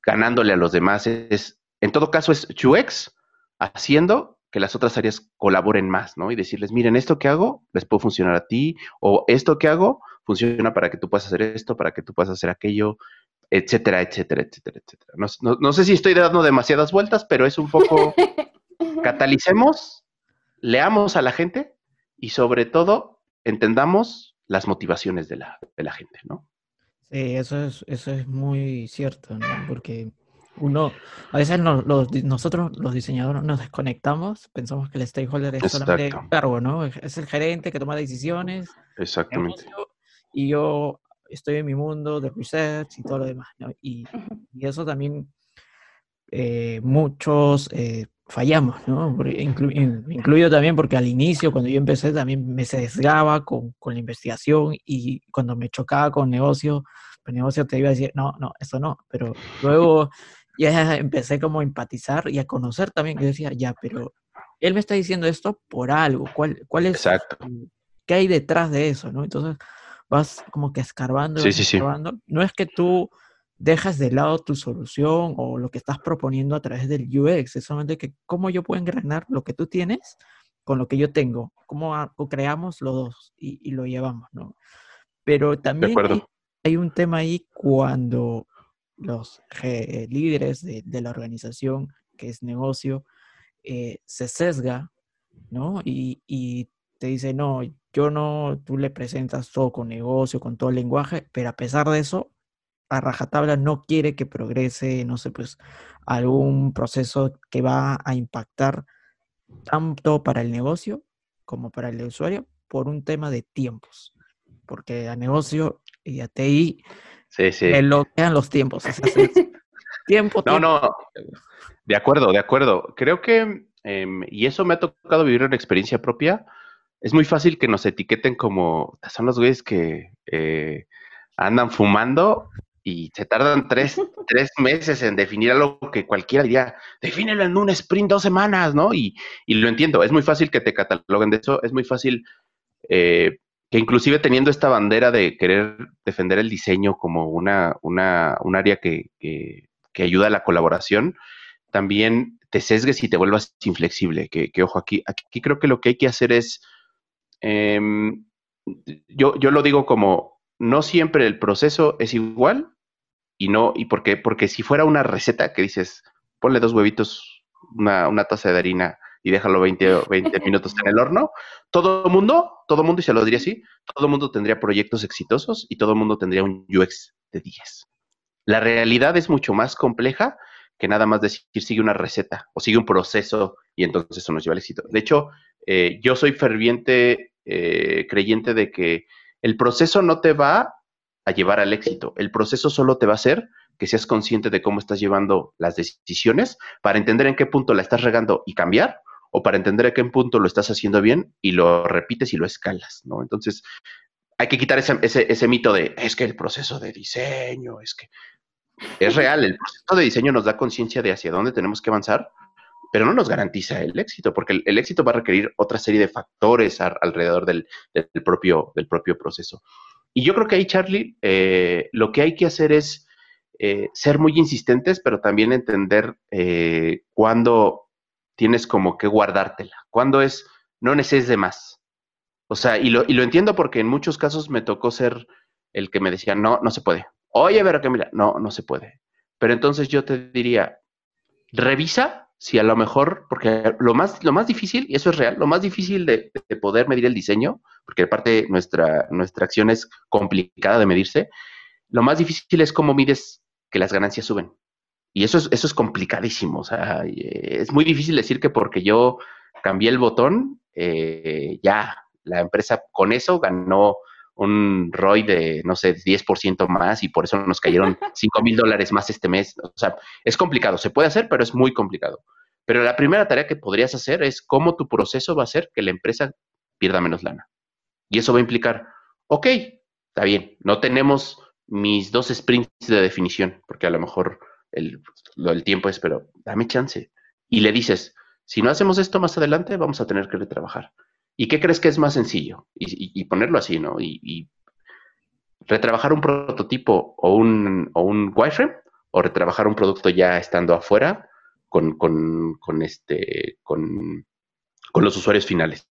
ganándole a los demás, es, en todo caso es UX haciendo que las otras áreas colaboren más, ¿no? Y decirles, miren, esto que hago les puede funcionar a ti, o esto que hago funciona para que tú puedas hacer esto, para que tú puedas hacer aquello, etcétera, etcétera, etcétera, etcétera. No, sé si estoy dando demasiadas vueltas, pero es un poco, catalicemos, leamos a la gente y sobre todo entendamos las motivaciones de la, de la gente, ¿no? Sí, eso es, eso es muy cierto, ¿no? Porque uno, a veces nosotros los diseñadores nos desconectamos, pensamos que el stakeholder es solamente el cargo, ¿no? Es el gerente que toma decisiones. Exactamente. Y yo estoy en mi mundo de research y todo lo demás, ¿no? Y, eso también eh, muchos eh, fallamos, ¿no? incluido también porque al inicio, cuando yo empecé, también me sesgaba con, con la investigación y cuando me chocaba con negocio, el negocio te iba a decir, no, no, eso no, pero luego ya empecé como a empatizar y a conocer también, yo decía, ya, pero él me está diciendo esto por algo, ¿cuál, cuál es? Exacto. ¿Qué hay detrás de eso, no? Entonces vas como que escarbando, sí, sí, sí. No es que tú dejas de lado tu solución o lo que estás proponiendo a través del UX, es solamente que cómo yo puedo engranar lo que tú tienes con lo que yo tengo, cómo creamos los dos y, lo llevamos, ¿no? Pero también hay, un tema ahí cuando los líderes de, la organización, que es negocio, eh, se sesga, ¿no? Y, y te dice, no, yo no, tú le presentas todo con negocio, con todo el lenguaje, pero a pesar de eso, a rajatabla no quiere que progrese, no sé, pues algún proceso que va a impactar tanto para el negocio como para el usuario por un tema de tiempos. Porque a negocio y a TI sí, sí. le bloquean los tiempos. tiempo, No, no. De acuerdo, de acuerdo. Creo que, em, y eso me ha tocado vivir una experiencia propia, es muy fácil que nos etiqueten como, son los güeyes que eh, andan fumando y se tardan tres, tres, meses en definir algo que cualquiera diría, defínelo en un sprint dos semanas, ¿no? Y, y lo entiendo, es muy fácil que te cataloguen de eso, es muy fácil eh, que inclusive teniendo esta bandera de querer defender el diseño como una, una un área que, que, ayuda a la colaboración, también te sesgues y te vuelvas inflexible, que, que ojo, aquí, aquí creo que lo que hay que hacer es, em, yo, yo lo digo como, no siempre el proceso es igual y no, ¿y por qué? Porque si fuera una receta que dices, ponle dos huevitos, una, una taza de harina y déjalo 20, 20 minutos en el horno, todo el mundo, todo el mundo, y se lo diría así, todo el mundo tendría proyectos exitosos y todo el mundo tendría un UX de 10. La realidad es mucho más compleja que nada más decir sigue una receta o sigue un proceso y entonces eso nos lleva al éxito. De hecho, eh, yo soy ferviente eh, creyente de que el proceso no te va a llevar al éxito. El proceso solo te va a hacer que seas consciente de cómo estás llevando las decisiones para entender en qué punto la estás regando y cambiar o para entender en qué punto lo estás haciendo bien y lo repites y lo escalas, ¿no? Entonces, hay que quitar ese, ese, mito de, es que el proceso de diseño, es que es real, el proceso de diseño nos da conciencia de hacia dónde tenemos que avanzar, pero no nos garantiza el éxito, porque el, éxito va a requerir otra serie de factores alrededor del, propio, proceso. Y yo creo que ahí, Charlie, eh, lo que hay que hacer es eh, ser muy insistentes, pero también entender eh, cuándo tienes como que guardártela, cuándo es, no necesites de más. O sea, y lo, y lo entiendo porque en muchos casos me tocó ser el que me decía, no, no se puede. Oye, pero que mira, no, no se puede. Pero entonces yo te diría, revisa si a lo mejor, porque lo más, lo más difícil, y eso es real, lo más difícil de, poder medir el diseño, porque aparte nuestra, nuestra acción es complicada de medirse, lo más difícil es cómo mides que las ganancias suben. Y eso es, eso es complicadísimo. O sea, es muy difícil decir que porque yo cambié el botón, eh, ya la empresa con eso ganó un ROI de, no sé, 10% más y por eso nos cayeron 5 mil dólares más este mes. O sea, es complicado, se puede hacer, pero es muy complicado. Pero la primera tarea que podrías hacer es cómo tu proceso va a hacer que la empresa pierda menos lana. Y eso va a implicar, ok, está bien, no tenemos mis dos sprints de definición, porque a lo mejor el, lo del tiempo es, pero dame chance. Y le dices, Si no hacemos esto más adelante, vamos a tener que retrabajar. ¿Y qué crees que es más sencillo? Y, ponerlo así, ¿no? Y, retrabajar un prototipo o un, o un wireframe o retrabajar un producto ya estando afuera con, con, este, con, con los usuarios finales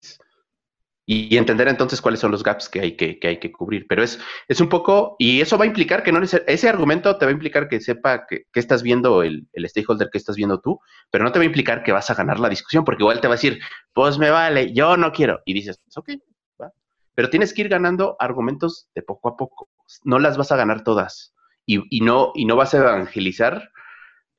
y, entender entonces cuáles son los gaps que hay que, que, hay que cubrir. Pero es, es un poco, y eso va a implicar que no ese argumento te va a implicar que sepa que, estás viendo el, el, stakeholder que estás viendo tú, pero no te va a implicar que vas a ganar la discusión, porque igual te va a decir, pues me vale, yo no quiero. Y dices, ok, va. Pero tienes que ir ganando argumentos de poco a poco. No las vas a ganar todas. Y, y no, y no vas a evangelizar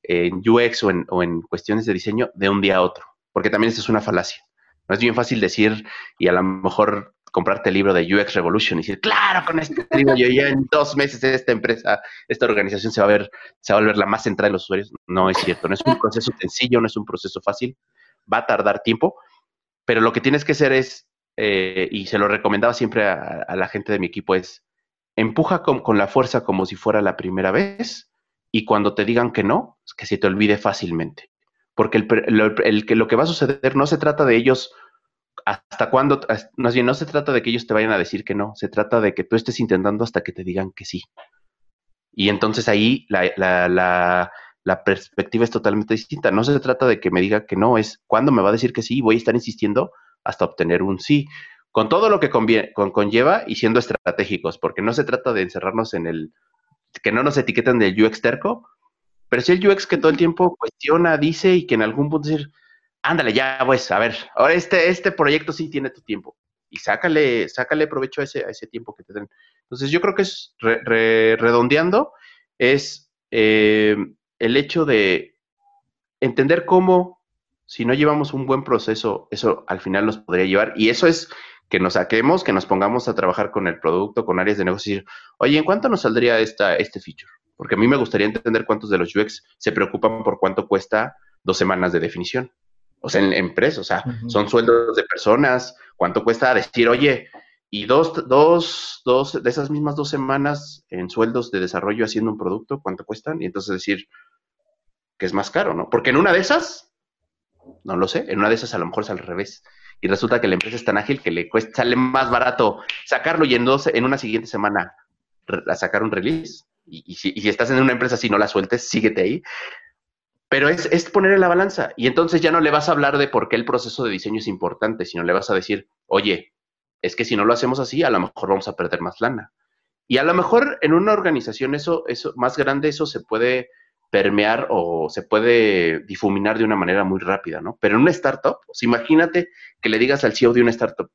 en UX o en, o en cuestiones de diseño de un día a otro, porque también esa es una falacia. No es bien fácil decir y a lo mejor comprarte el libro de UX Revolution y decir, claro, con este libro yo ya en dos meses esta empresa, esta organización se va a ver, se va a volver la más central de los usuarios. No es cierto, no es un proceso sencillo, no es un proceso fácil, va a tardar tiempo, pero lo que tienes que hacer es, eh, y se lo recomendaba siempre a, la gente de mi equipo, es empuja con, la fuerza como si fuera la primera vez y cuando te digan que no, que se te olvide fácilmente porque el, que lo que va a suceder no se trata de ellos hasta cuándo, más bien no se trata de que ellos te vayan a decir que no, se trata de que tú estés intentando hasta que te digan que sí. Y entonces ahí la, perspectiva es totalmente distinta. No se trata de que me diga que no, es cuándo me va a decir que sí, voy a estar insistiendo hasta obtener un sí. Con todo lo que conlleva y siendo estratégicos, porque no se trata de encerrarnos en el, que no nos etiqueten del UX terco, pero si el UX que todo el tiempo cuestiona, dice y que en algún punto decir, ándale, ya pues, a ver, ahora este, este proyecto sí tiene tu tiempo. Y sácale, sácale provecho a ese, a ese tiempo que te den. Entonces yo creo que es redondeando, es eh, el hecho de entender cómo, si no llevamos un buen proceso, eso al final nos podría llevar. Y eso es que nos saquemos, que nos pongamos a trabajar con el producto, con áreas de negocio y decir, oye, ¿en cuánto nos saldría esta, este feature? Porque a mí me gustaría entender cuántos de los UX se preocupan por cuánto cuesta dos semanas de definición. O sea, en, empresas, o sea, son sueldos de personas, cuánto cuesta decir, oye, y dos, dos, dos de esas mismas dos semanas en sueldos de desarrollo haciendo un producto, ¿cuánto cuestan? Y entonces decir que es más caro, ¿no? Porque en una de esas, no lo sé, en una de esas a lo mejor es al revés. Y resulta que la empresa es tan ágil que le cuesta, sale más barato sacarlo y en, dos, en una siguiente semana a sacar un release y, si, estás en una empresa, si no la sueltes, síguete ahí. Pero es, es poner en la balanza. Y entonces ya no le vas a hablar de por qué el proceso de diseño es importante, sino le vas a decir, oye, es que si no lo hacemos así, a lo mejor vamos a perder más lana. Y a lo mejor en una organización eso, eso más grande, eso se puede permear o se puede difuminar de una manera muy rápida, ¿no? Pero en una startup, pues imagínate que le digas al CEO de una startup,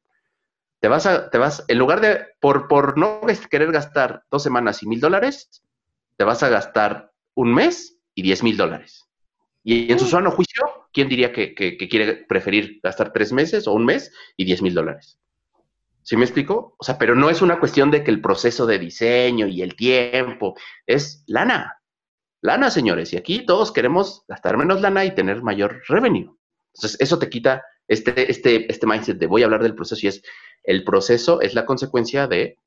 te vas a, te vas, en lugar de, por, por no querer gastar dos semanas y mil dólares, te vas a gastar un mes y diez mil dólares. Y en su sano juicio, ¿quién diría que, quiere preferir gastar tres meses o un mes y diez mil dólares? ¿Sí me explico? O sea, pero no es una cuestión de que el proceso de diseño y el tiempo, es lana. Lana, señores. Y aquí todos queremos gastar menos lana y tener mayor revenue. Entonces, eso te quita este, este, este mindset de voy a hablar del proceso y es el proceso es la consecuencia de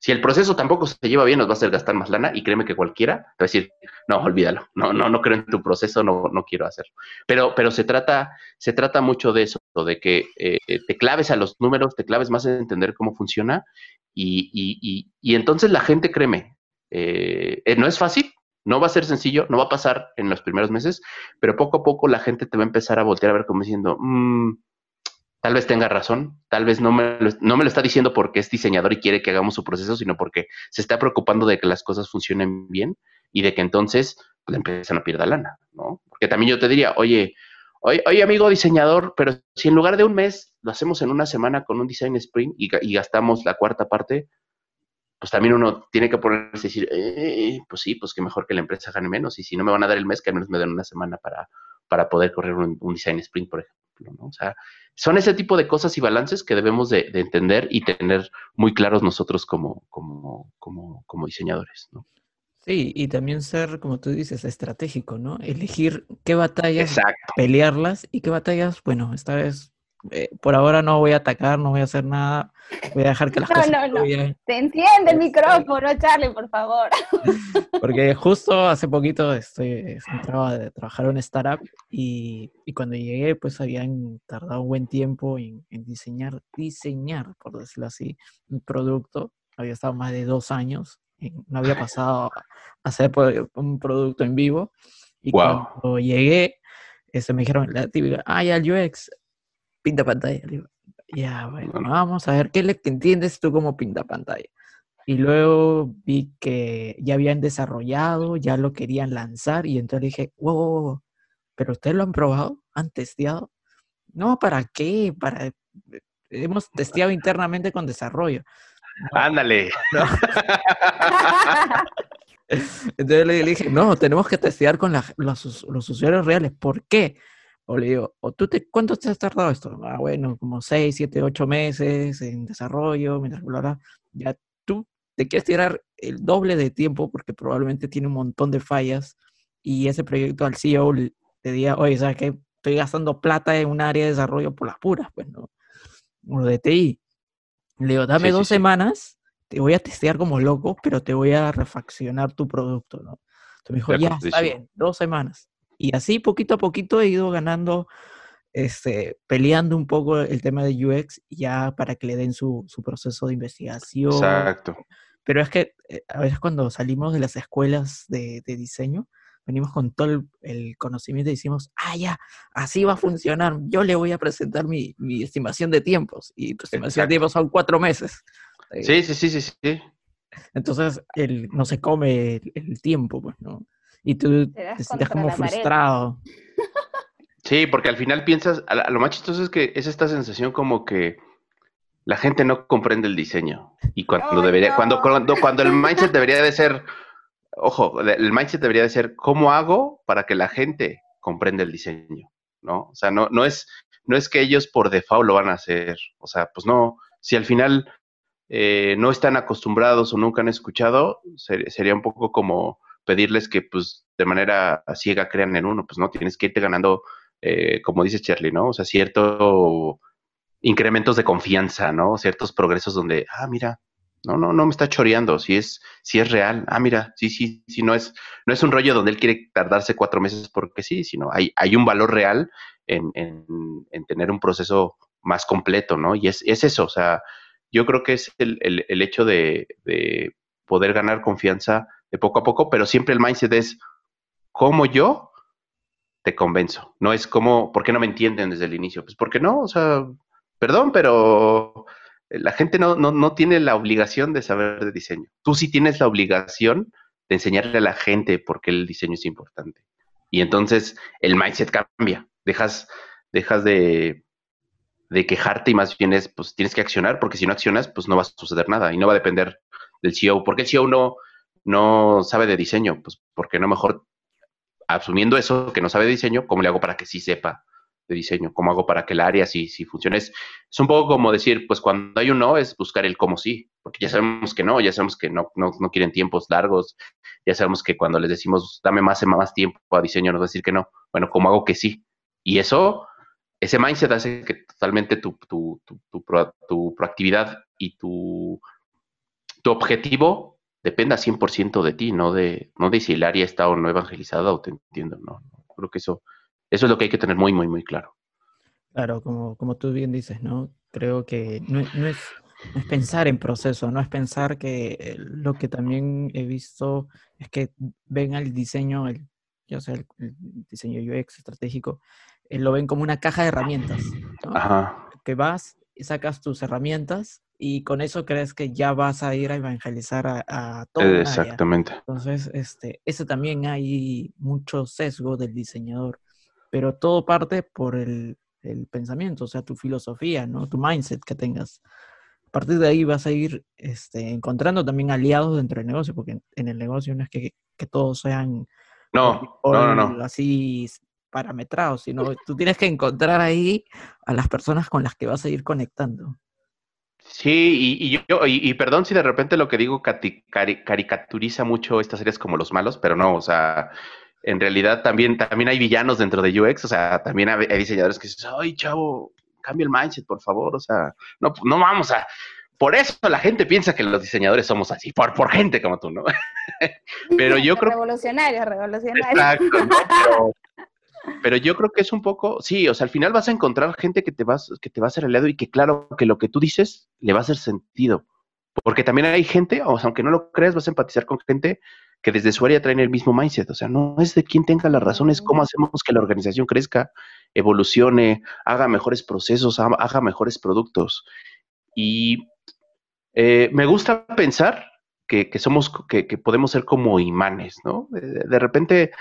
si el proceso tampoco se lleva bien, nos va a hacer gastar más lana y créeme que cualquiera te va a decir, no, olvídalo, no, no, no creo en tu proceso, no, no quiero hacerlo. Pero, pero se trata, se trata mucho de eso, de que eh, te claves a los números, te claves más en entender cómo funciona y, y, y, entonces la gente, créeme, eh, no es fácil, no va a ser sencillo, no va a pasar en los primeros meses, pero poco a poco la gente te va a empezar a voltear a ver como diciendo, mmm, tal vez tenga razón, tal vez no me, lo, no me lo está diciendo porque es diseñador y quiere que hagamos su proceso, sino porque se está preocupando de que las cosas funcionen bien y de que entonces pues, la empresa no pierda lana, ¿no? Porque también yo te diría, oye, oye, oye, amigo diseñador, pero si en lugar de un mes lo hacemos en una semana con un design sprint y, y gastamos la cuarta parte, pues también uno tiene que ponerse y decir, eh, pues sí, pues que mejor que la empresa gane menos y si no me van a dar el mes, que al menos me den una semana para, para poder correr un, un design sprint, por ejemplo, ¿no? O sea, son ese tipo de cosas y balances que debemos de, entender y tener muy claros nosotros como, como, como, como diseñadores, ¿no? Sí, y también ser, como tú dices, estratégico, ¿no? Elegir qué batallas pelearlas y qué batallas, bueno, esta vez eh, por ahora no voy a atacar, no voy a hacer nada, voy a dejar que las No, cosas no, no. fluyan. Te enciende el Este- micrófono, Charlie, por favor. Porque justo hace poquito estoy, entraba de trabajar en una startup y, y cuando llegué pues habían tardado un buen tiempo en, en diseñar, diseñar, por decirlo así, un producto. Había estado más de dos años, en- no había pasado a hacer un producto en vivo. Y Guau. cuando llegué, este, me dijeron, la típica, ah, ya el UX, pinta pantalla. Le digo, ya, bueno, vamos a ver, ¿qué le entiendes tú como pinta pantalla? Y luego vi que ya habían desarrollado, ya lo querían lanzar y entonces dije, wow, wow, wow, ¿pero ustedes lo han probado? ¿Han testeado? No, ¿para qué? Para... Hemos testeado internamente con desarrollo. Ándale. ¿no? Entonces le dije, no, tenemos que testear con la- los, us- los usuarios reales. ¿Por qué? O le digo, ¿o tú te, ¿cuánto te has tardado esto? Ah, bueno, como 6, 7, 8 meses en desarrollo, mientras bla, bla. Ya tú te quieres tirar el doble de tiempo porque probablemente tiene un montón de fallas y ese proyecto al CEO le diga, oye, ¿sabes qué? Estoy gastando plata en un área de desarrollo por las puras, pues, ¿no? O de TI. Le digo, dame Sí, sí, dos sí. semanas, te voy a testear como loco, pero te voy a refaccionar tu producto, ¿no? Entonces me dijo, ya, está bien, dos semanas. Y así poquito a poquito he ido ganando, este, peleando un poco el tema de UX ya para que le den su, su proceso de investigación. Exacto. Pero es que eh, a veces cuando salimos de las escuelas de, de diseño, venimos con todo el, el conocimiento y decimos, ah, ya, así va a funcionar. Yo le voy a presentar mi, mi estimación de tiempos. Y tu estimación Exacto. de tiempos son cuatro meses. Eh, Sí, sí, sí, sí, sí. Entonces, el, no se come el, el tiempo, pues, ¿no? Y tú Te das te sientes como frustrado. Sí, porque al final piensas, a, lo más chistoso es que es esta sensación como que la gente no comprende el diseño. Y cuando debería, no. cuando, cuando, cuando el mindset debería de ser, ojo, el mindset debería de ser, ¿cómo hago para que la gente comprenda el diseño? ¿No? O sea, no, no es, no es que ellos por default lo van a hacer. O sea, pues no, si al final eh, no están acostumbrados o nunca han escuchado, ser- sería un poco como pedirles que pues de manera ciega crean en uno, pues no, tienes que irte ganando, eh, como dice Charlie, ¿no? O sea, cierto incrementos de confianza, ¿no? Ciertos progresos donde, ah, mira, no, no, no me está choreando, si es, si es real, ah, mira, sí, sí, sí, no es, no es un rollo donde él quiere tardarse cuatro meses porque sí, sino hay, hay un valor real en, en, en tener un proceso más completo, ¿no? Y es, es eso, o sea, yo creo que es el, el, el hecho de, de poder ganar confianza de poco a poco, pero siempre el mindset es cómo yo te convenzo. No es como, ¿por qué no me entienden desde el inicio? Pues porque no, o sea, perdón, pero la gente no, no, no tiene la obligación de saber de diseño. Tú sí tienes la obligación de enseñarle a la gente por qué el diseño es importante. Y entonces el mindset cambia. Dejas, de, de quejarte y más bien es, pues tienes que accionar, porque si no accionas, pues no va a suceder nada y no va a depender del CEO. ¿Por qué el CEO no, no sabe de diseño? Pues porque no mejor, asumiendo eso, que no sabe de diseño, ¿cómo le hago para que sí sepa de diseño? ¿Cómo hago para que el área sí, sí funcione? Es, es un poco como decir, pues cuando hay un no, es buscar el cómo sí, porque ya sabemos que no, ya sabemos que no, no, no quieren tiempos largos, ya sabemos que cuando les decimos, dame más, más tiempo a diseño, nos va a decir que no. Bueno, ¿cómo hago que sí? Y eso, ese mindset hace que totalmente tu, tu, tu, tu, pro, tu proactividad y tu, tu objetivo dependa 100% de ti, no de, no de si el área está o no evangelizada o te entiendo, no. Creo que eso, eso es lo que hay que tener muy, muy, muy claro. Claro, como, como tú bien dices, ¿no? Creo que no, no, es, no es pensar en proceso, no es pensar que eh, lo que también he visto es que ven al diseño, el, ya sea el, el diseño UX estratégico, eh, lo ven como una caja de herramientas, ¿no? Ajá. Que vas y sacas tus herramientas y con eso crees que ya vas a ir a evangelizar a, a todo. un área. Exactamente. Entonces, este, ese también hay mucho sesgo del diseñador, pero todo parte por el, el pensamiento, o sea, tu filosofía, ¿no? Tu mindset que tengas. A partir de ahí vas a ir este, encontrando también aliados dentro del negocio, porque en, en el negocio no es que, que todos sean No, no, no, no. así parametrados, sino tú tienes que encontrar ahí a las personas con las que vas a ir conectando. Sí, y, y yo, y, y, perdón si de repente lo que digo cari, cari, caricaturiza mucho estas series como los malos, pero no, o sea, en realidad también, también hay villanos dentro de UX, o sea, también hay, hay diseñadores que dicen, ay, chavo, cambia el mindset, por favor, o sea, no, no vamos a, por eso la gente piensa que los diseñadores somos así, por, por gente como tú, ¿no? pero yo creo... Revolucionarios, revolucionarios. Exacto, ¿no? Pero, yo creo que es un poco, sí, o sea, al final vas a encontrar gente que te, vas, que te va a hacer aliado y que claro que lo que tú dices le va a hacer sentido. Porque también hay gente, o sea, aunque no lo creas, vas a empatizar con gente que desde su área traen el mismo mindset. O sea, no es de quién tenga las razones, cómo hacemos que la organización crezca, evolucione, haga mejores procesos, haga mejores productos. Y eh, me gusta pensar que, somos, que, podemos ser como imanes, ¿no? De, repente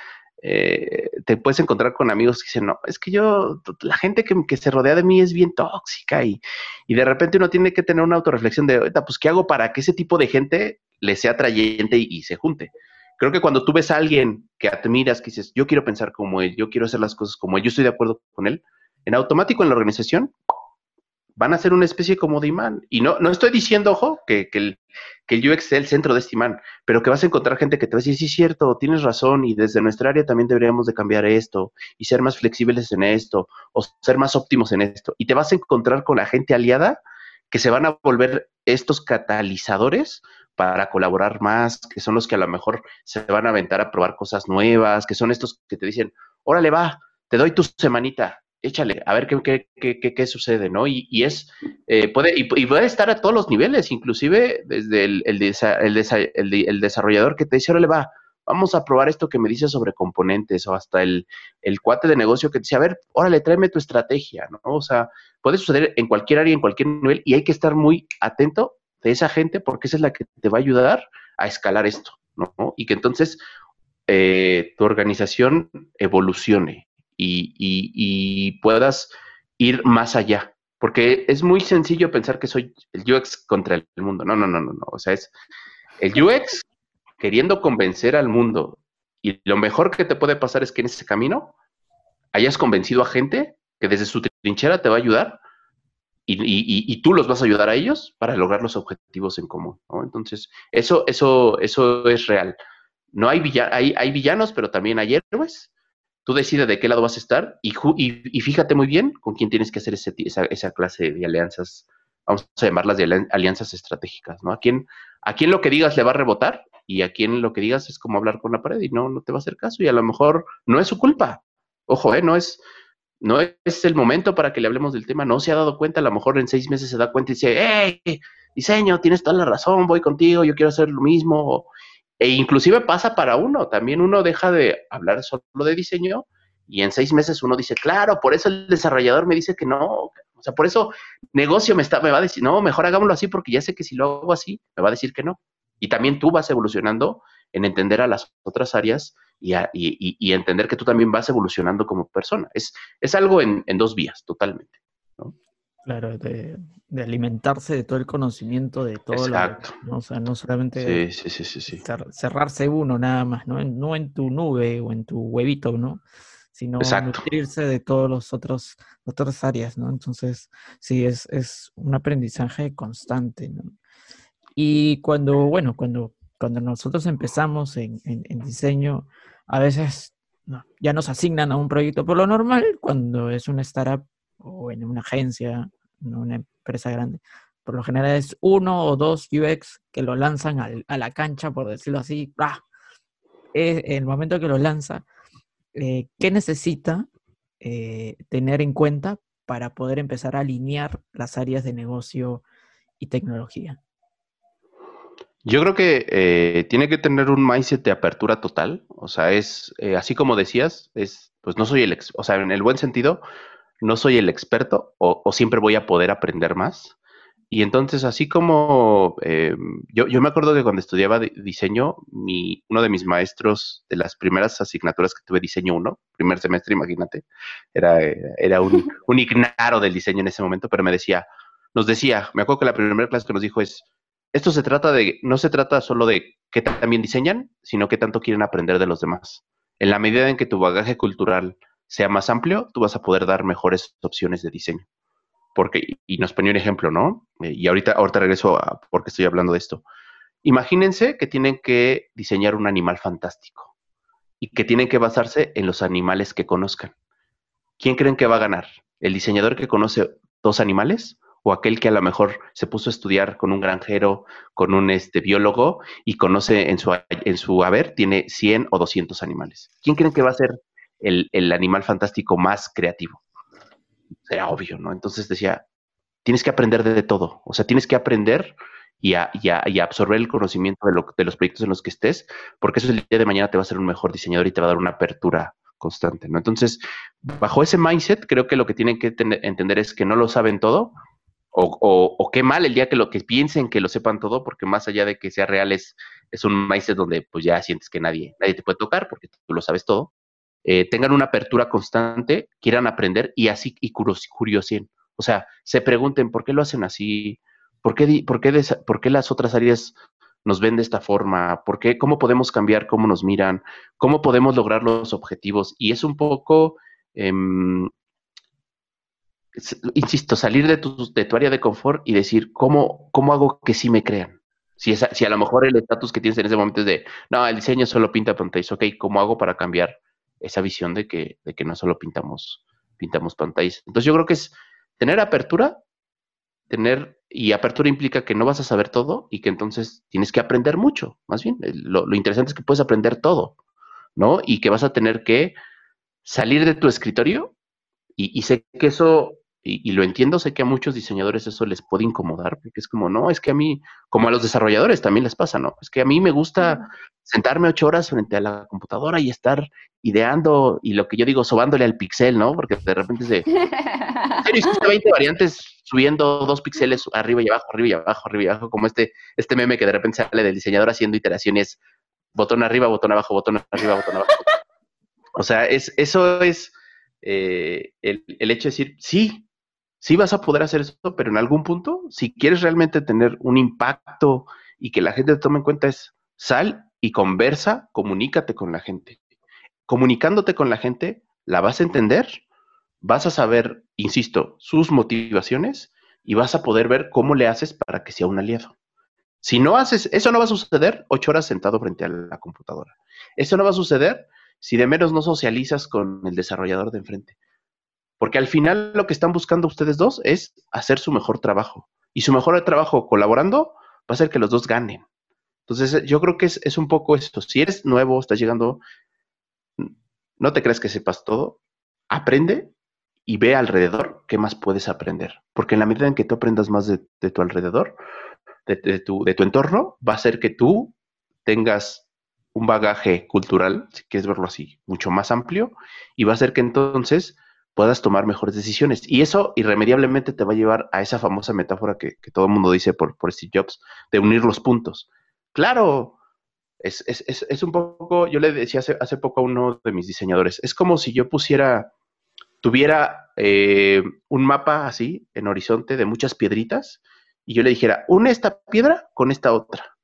eh, te puedes encontrar con amigos que dicen, no, es que yo, la gente que, se rodea de mí es bien tóxica y, y, de repente uno tiene que tener una autorreflexión de, pues, ¿qué hago para que ese tipo de gente le sea atrayente y, se junte? Creo que cuando tú ves a alguien que admiras, que dices, yo quiero pensar como él, yo quiero hacer las cosas como él, yo estoy de acuerdo con él, en automático en la organización van a ser una especie como de imán. Y no, no estoy diciendo, ojo, que, el, que el UX sea el centro de este imán, pero que vas a encontrar gente que te va a decir, sí, cierto, tienes razón, y desde nuestra área también deberíamos de cambiar esto, y ser más flexibles en esto, o ser más óptimos en esto. Y te vas a encontrar con la gente aliada que se van a volver estos catalizadores para colaborar más, que son los que a lo mejor se van a aventar a probar cosas nuevas, que son estos que te dicen, órale va, te doy tu semanita, échale, a ver qué, qué, qué, qué sucede, ¿no? Y, y es, eh, puede, y, puede estar a todos los niveles, inclusive desde el, el, el, el, desarrollador que te dice, ahora le va, vamos a probar esto que me dice sobre componentes, o hasta el, cuate de negocio que te dice, a ver, órale, tráeme tu estrategia, ¿no? O sea, puede suceder en cualquier área, en cualquier nivel, y hay que estar muy atento de esa gente porque esa es la que te va a ayudar a escalar esto, ¿no? Y que entonces eh, tu organización evolucione, y, puedas ir más allá. Porque es muy sencillo pensar que soy el UX contra el mundo. No, no, no, no, no. O sea, es el UX queriendo convencer al mundo. Y lo mejor que te puede pasar es que en ese camino hayas convencido a gente que desde su trinchera te va a ayudar y, tú los vas a ayudar a ellos para lograr los objetivos en común. Entonces, eso, eso, eso es real. No hay, hay, hay villanos, pero también hay héroes tú decides de qué lado vas a estar y, fíjate muy bien con quién tienes que hacer ese, esa, esa, clase de alianzas, vamos a llamarlas de alianzas estratégicas, ¿no? A quién, a quién lo que digas le va a rebotar y a quién lo que digas es como hablar con la pared y no, no te va a hacer caso y a lo mejor no es su culpa. Ojo, ¿eh? No es, no es el momento para que le hablemos del tema, no se ha dado cuenta, a lo mejor en seis meses se da cuenta y dice, hey, diseño, tienes toda la razón, voy contigo, yo quiero hacer lo mismo, e inclusive pasa para uno, también uno deja de hablar solo de diseño y en seis meses uno dice, claro, por eso el desarrollador me dice que no, o sea, por eso negocio me, está, me va a decir, no, mejor hagámoslo así porque ya sé que si lo hago así, me va a decir que no. Y también tú vas evolucionando en entender a las otras áreas y, y, entender que tú también vas evolucionando como persona. Es, es algo en, en dos vías, totalmente. Claro, de, alimentarse de todo el conocimiento de todo Exacto. ¿no? O sea, no solamente cerrarse uno nada más, ¿no? En, no en tu nube o en tu huevito, ¿no? Sino nutrirse de todas las otros, otras áreas, ¿no? Entonces, sí, es, es un aprendizaje constante, ¿no? Y cuando, bueno, cuando, cuando nosotros empezamos en, en, diseño, a veces ya nos asignan a un proyecto por lo normal, cuando es una startup o en una agencia, en una empresa grande, por lo general es uno o dos UX que lo lanzan a la cancha, por decirlo así. ¡ah! En el momento que lo lanza, eh, ¿qué necesita eh, tener en cuenta para poder empezar a alinear las áreas de negocio y tecnología? Yo creo que eh, tiene que tener un mindset de apertura total. O sea, es así como decías, es pues no soy el ex, o sea, en el buen sentido, no soy el experto o, siempre voy a poder aprender más. Y entonces, así como eh, yo, yo, me acuerdo que cuando estudiaba diseño, mi, uno de mis maestros de las primeras asignaturas que tuve, diseño 1, primer semestre, imagínate, era, era un, un ignaro del diseño en ese momento, pero me decía, nos decía, me acuerdo que la primera clase que nos dijo es, esto se trata de, no se trata solo de qué también diseñan, sino qué tanto quieren aprender de los demás. En la medida en que tu bagaje cultural sea más amplio, tú vas a poder dar mejores opciones de diseño. Porque, y nos ponía un ejemplo, ¿no? Eh, y ahorita, ahorita regreso a por qué estoy hablando de esto. Imagínense que tienen que diseñar un animal fantástico y que tienen que basarse en los animales que conozcan. ¿Quién creen que va a ganar? ¿El diseñador que conoce dos animales o aquel que a lo mejor se puso a estudiar con un granjero, con un este, biólogo y conoce en su, en su haber, tiene 100 o 200 animales. ¿Quién creen que va a ser el, el animal fantástico más creativo? Era obvio, ¿no? Entonces decía, tienes que aprender de, todo, o sea, tienes que aprender y, a, y, absorber el conocimiento de, lo, de, los proyectos en los que estés, porque eso el día de mañana te va a hacer un mejor diseñador y te va a dar una apertura constante, ¿no? Entonces, bajo ese mindset, creo que lo que tienen que entender es que no lo saben todo, o, o, qué mal el día que lo que piensen que lo sepan todo, porque más allá de que sea real, es, es un mindset donde pues ya sientes que nadie, nadie te puede tocar porque tú lo sabes todo. Eh, tengan una apertura constante, quieran aprender y así y curiosen. O sea, se pregunten por qué lo hacen así, por qué, por qué, por qué las otras áreas nos ven de esta forma, por qué, cómo podemos cambiar cómo nos miran, cómo podemos lograr los objetivos. Y es un poco eh, insisto, salir de tu, de tu área de confort y decir, ¿cómo, ¿cómo hago que sí me crean? Si a lo mejor el estatus que tienes en ese momento es de, no, el diseño solo pinta pantallas, ok, ¿cómo hago para cambiar esa visión de que, de que no solo pintamos, pintamos pantallas? Entonces yo creo que es tener apertura, tener, y apertura implica que no vas a saber todo y que entonces tienes que aprender mucho, más bien, lo, interesante es que puedes aprender todo, ¿no? Y que vas a tener que salir de tu escritorio y, sé que eso y, lo entiendo, sé que a muchos diseñadores eso les puede incomodar, porque es como, no, es que a mí, como a los desarrolladores también les pasa, ¿no? Es que a mí me gusta sentarme ocho horas frente a la computadora y estar ideando, y lo que yo digo, sobándole al pixel, ¿no? Porque de repente se... hiciste 20 variantes subiendo dos píxeles arriba y abajo, arriba y abajo, arriba y abajo, como este, este meme que de repente sale del diseñador haciendo iteraciones, botón arriba, botón abajo, botón arriba, botón abajo. O sea, es, eso es... Eh, el, el, hecho de decir, sí, sí vas a poder hacer eso, pero en algún punto, si quieres realmente tener un impacto y que la gente te tome en cuenta, es sal y conversa, comunícate con la gente. Comunicándote con la gente, la vas a entender, vas a saber, insisto, sus motivaciones y vas a poder ver cómo le haces para que sea un aliado. Si no haces, eso no va a suceder ocho horas sentado frente a la computadora. Eso no va a suceder si de menos no socializas con el desarrollador de enfrente. Porque al final lo que están buscando ustedes dos es hacer su mejor trabajo. Y su mejor trabajo colaborando va a ser que los dos ganen. Entonces, yo creo que es, un poco esto. Si eres nuevo, estás llegando, no te creas que sepas todo. Aprende y ve alrededor qué más puedes aprender. Porque en la medida en que tú aprendas más de, tu alrededor, de, tu, de tu entorno, va a ser que tú tengas un bagaje cultural, si quieres verlo así, mucho más amplio, y va a ser que entonces puedas tomar mejores decisiones. Y eso irremediablemente te va a llevar a esa famosa metáfora que, todo el mundo dice por, por Steve Jobs, de unir los puntos. Claro, es, es, es, un poco, yo le decía hace, hace, poco a uno de mis diseñadores, es como si yo pusiera, tuviera eh, un mapa así en horizonte de muchas piedritas y yo le dijera, une esta piedra con esta otra.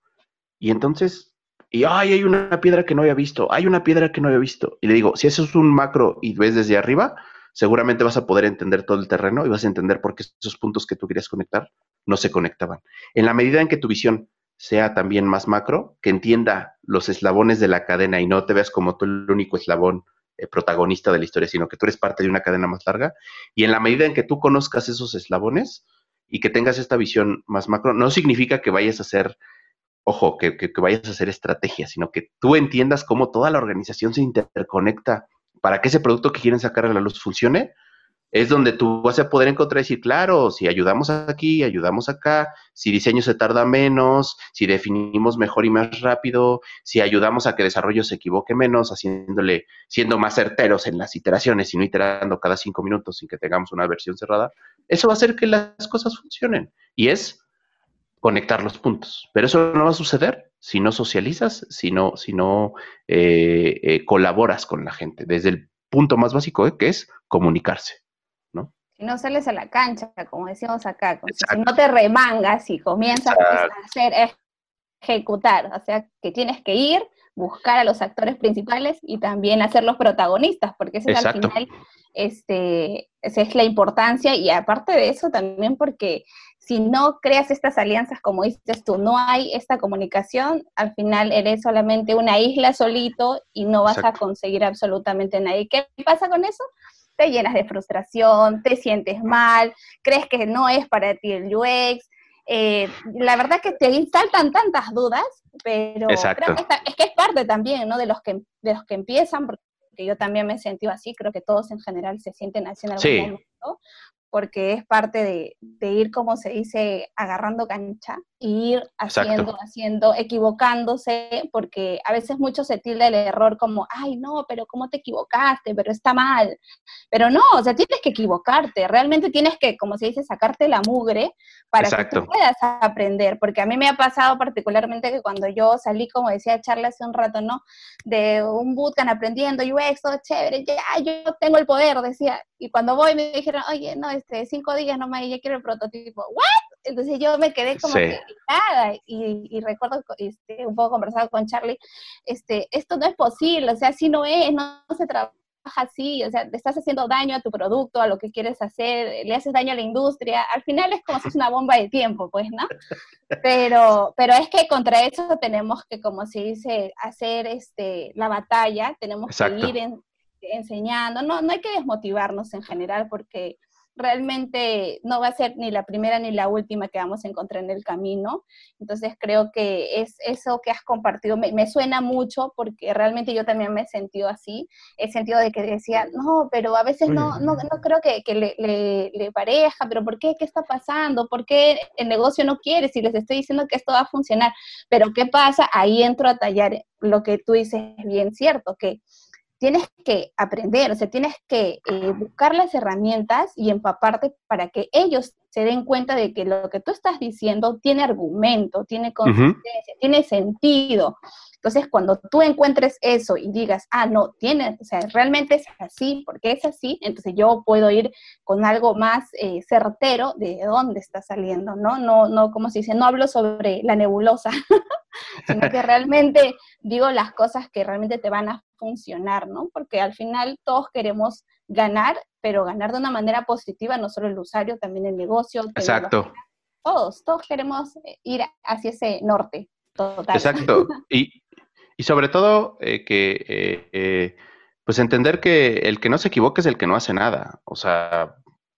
Y entonces, y ay, hay una piedra que no había visto, hay una piedra que no había visto. Y le digo, si eso es un macro y ves desde arriba, seguramente vas a poder entender todo el terreno y vas a entender por qué esos puntos que tú querías conectar no se conectaban. En la medida en que tu visión sea también más macro, que entienda los eslabones de la cadena y no te veas como tú el único eslabón eh, protagonista de la historia, sino que tú eres parte de una cadena más larga. Y en la medida en que tú conozcas esos eslabones y que tengas esta visión más macro, no significa que vayas a hacer, ojo, que, que vayas a hacer estrategia, sino que tú entiendas cómo toda la organización se interconecta para que ese producto que quieren sacar a la luz funcione, es donde tú vas a poder encontrar y decir, claro, si ayudamos aquí, ayudamos acá, si diseño se tarda menos, si definimos mejor y más rápido, si ayudamos a que desarrollo se equivoque menos, haciéndole, siendo más certeros en las iteraciones y no iterando cada cinco minutos sin que tengamos una versión cerrada, eso va a hacer que las cosas funcionen. Y es conectar los puntos. Pero eso no va a suceder si no socializas, si no, si no eh, eh, colaboras con la gente, desde el punto más básico, eh, que es comunicarse, ¿no? Si no sales a la cancha, como decimos acá, si no te remangas y comienzas a hacer, ejecutar, o sea, que tienes que ir, buscar a los actores principales y también hacerlos protagonistas, porque ese es al final, este, esa es la importancia y aparte de eso también porque si no creas estas alianzas, como dices tú, no hay esta comunicación, al final eres solamente una isla solito y no vas a conseguir absolutamente nadie. ¿Qué pasa con eso? te llenas de frustración, te sientes mal, crees que no es para ti el UX. Eh, la verdad que te saltan tantas dudas, pero creo que es que es parte también ¿no? de, los que, de los que empiezan, porque yo también me he sentido así, creo que todos en general se sienten así en algún momento, porque es parte de, ir, como se dice, agarrando cancha ir haciendo, haciendo, equivocándose, porque a veces mucho se tilda el error como, ay, no, pero ¿cómo te equivocaste? Pero está mal. Pero no, o sea, tienes que equivocarte, realmente tienes que, como se dice, sacarte la mugre para que tú puedas aprender, porque a mí me ha pasado particularmente que cuando yo salí, como decía Charlie hace un rato, ¿no? De un bootcamp aprendiendo UX, todo chévere, ya, yo tengo el poder, decía, y cuando voy me dijeron, oye, no, este, cinco días nomás y ya quiero el prototipo. ¿What? Entonces yo me quedé como que nada y, y, recuerdo este, un poco conversado con Charlie, este, esto no es posible, o sea, así no es, no, se trabaja así, o sea, le estás haciendo daño a tu producto, a lo que quieres hacer, le haces daño a la industria, al final es como si es una bomba de tiempo, pues, ¿no? Pero, pero es que contra eso tenemos que, como se dice, hacer este, la batalla, tenemos que ir en, enseñando, no, no hay que desmotivarnos en general porque realmente no va a ser ni la primera ni la última que vamos a encontrar en el camino. Entonces creo que es eso que has compartido, me, suena mucho porque realmente yo también me he sentido así, he sentido de que decía, no, pero a veces no, no, no creo que, que le, le, le, pareja, pero ¿por qué? ¿Qué está pasando? ¿Por qué el negocio no quiere? Si les estoy diciendo que esto va a funcionar, pero ¿qué pasa? Ahí entro a tallar lo que tú dices bien cierto, que tienes que aprender, o sea, tienes que eh, buscar las herramientas y empaparte para que ellos se den cuenta de que lo que tú estás diciendo tiene argumento, tiene consistencia, tiene sentido. Entonces, cuando tú encuentres eso y digas, ah, no, tiene, o sea, realmente es así, porque es así, entonces yo puedo ir con algo más eh, certero de dónde está saliendo, ¿no? No, no, como se dice, no hablo sobre la nebulosa, sino que realmente digo las cosas que realmente te van a funcionar, ¿no? Porque al final todos queremos ganar, pero ganar de una manera positiva, no solo el usuario, también el negocio. Exacto. Todos, todos queremos ir hacia ese norte. Total. Exacto. Y, y sobre todo eh, que, eh, eh, pues entender que el que no se equivoque es el que no hace nada. O sea,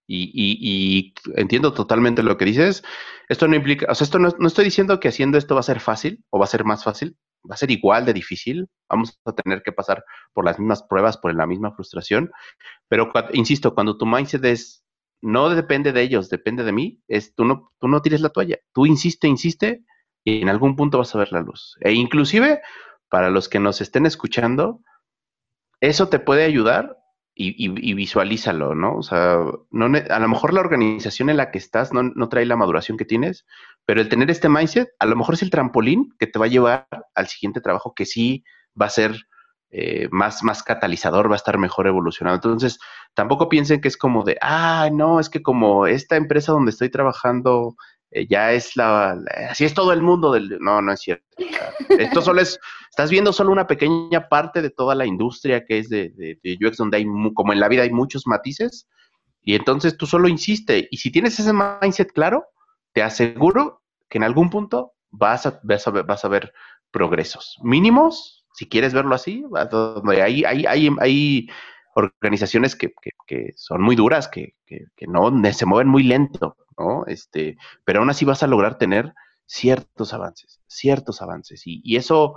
y, y, entiendo totalmente lo que dices. Esto no implica, o sea, esto no, no, estoy diciendo que haciendo esto va a ser fácil o va a ser más fácil, va a ser igual de difícil, vamos a tener que pasar por las mismas pruebas, por la misma frustración, pero insisto, cuando tu mindset es, no depende de ellos, depende de mí, es, tú, no, tú no tires la toalla, tú insiste, insiste, y en algún punto vas a ver la luz. E inclusive para los que nos estén escuchando, eso te puede ayudar y, visualízalo, ¿no? O sea, no, a lo mejor la organización en la que estás no, trae la maduración que tienes, pero el tener este mindset, a lo mejor es el trampolín que te va a llevar al siguiente trabajo que sí va a ser eh, más, más catalizador, va a estar mejor evolucionado. Entonces, tampoco piensen que es como de, ah, no, es que como esta empresa donde estoy trabajando eh, ya es la, así es todo el mundo del no no es cierto esto solo es estás viendo solo una pequeña parte de toda la industria que es de, de, UX donde hay como en la vida hay muchos matices y entonces tú solo insiste y si tienes ese mindset claro te aseguro que en algún punto vas a, vas a, vas a ver progresos mínimos si quieres verlo así hay, hay, hay, hay organizaciones que, que, son muy duras que, que no se mueven muy lento ¿no? Este, pero aún así vas a lograr tener ciertos avances, ciertos avances. Y, eso,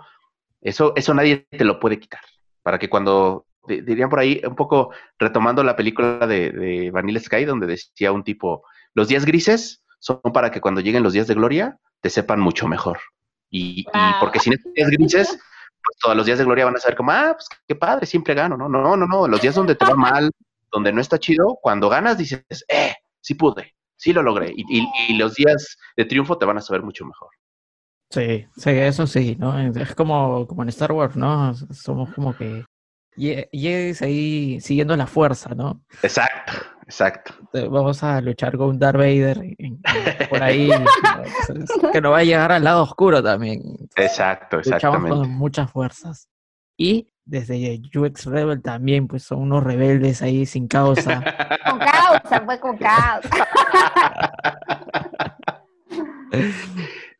eso, eso nadie te lo puede quitar. Para que cuando, dirían por ahí, un poco retomando la película de, de Vanilla Sky, donde decía un tipo, los días grises son para que cuando lleguen los días de gloria te sepan mucho mejor. Y, porque sin esos días grises, pues todos los días de gloria van a ser como, ah, pues qué padre, siempre gano, ¿no? No, no, no, los días donde te va mal, donde no está chido, cuando ganas dices, eh, sí pude, sí lo logré. Y, los días de triunfo te van a saber mucho mejor. Sí, sí, eso sí, ¿no? Es como, como en Star Wars, ¿no? Somos como que llegues ahí siguiendo la fuerza, ¿no? Exacto, exacto. Vamos a luchar con Darth Vader por ahí, que no va a llegar al lado oscuro también. Exacto, exactamente. Luchamos con muchas fuerzas. Y desde UX Rebel también, pues son unos rebeldes ahí sin causa. con causa, fue con causa.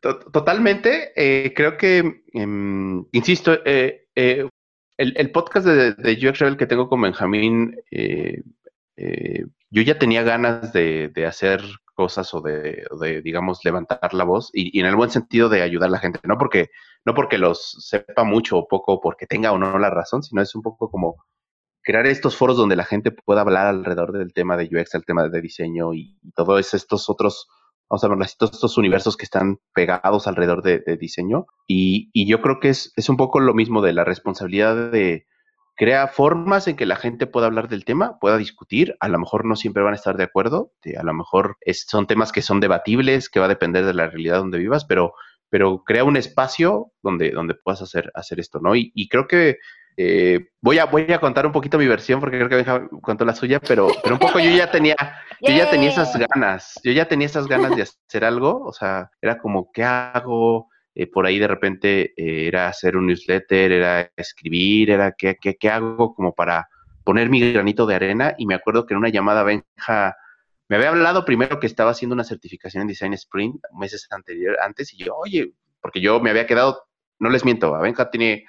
Totalmente, eh, creo que, em, insisto, eh, eh, el, podcast de, UX Rebel que tengo con Benjamín eh, yo ya tenía ganas de, hacer cosas o de, digamos, levantar la voz y, en el buen sentido de ayudar a la gente, no porque, no porque los sepa mucho o poco, porque tenga o no la razón, sino es un poco como crear estos foros donde la gente pueda hablar alrededor del tema de UX, el tema de diseño y, todos estos otros, vamos a ver, todos estos universos que están pegados alrededor de, diseño. Y, y, yo creo que es, es un poco lo mismo de la responsabilidad de, crea formas en que la gente pueda hablar del tema, pueda discutir, a lo mejor no siempre van a estar de acuerdo, a lo mejor son temas que son debatibles, que va a depender de la realidad donde vivas, pero, pero crea un espacio donde, donde puedas hacer, hacer esto, ¿no? Y, creo que eh, voy, a, voy a contar un poquito mi versión porque creo que Benja contó la suya, pero, pero un poco yo ya tenía, yo ya tenía esas ganas, yo ya tenía esas ganas de hacer algo, o sea, era como, ¿qué hago? Eh, por ahí de repente eh, era hacer un newsletter, era escribir, era qué, qué, qué hago como para poner mi granito de arena. Y me acuerdo que en una llamada Benja me había hablado primero que estaba haciendo una certificación en Design Sprint meses anterior, antes, y yo, oye, porque yo me había quedado, no les miento, a Benja tiene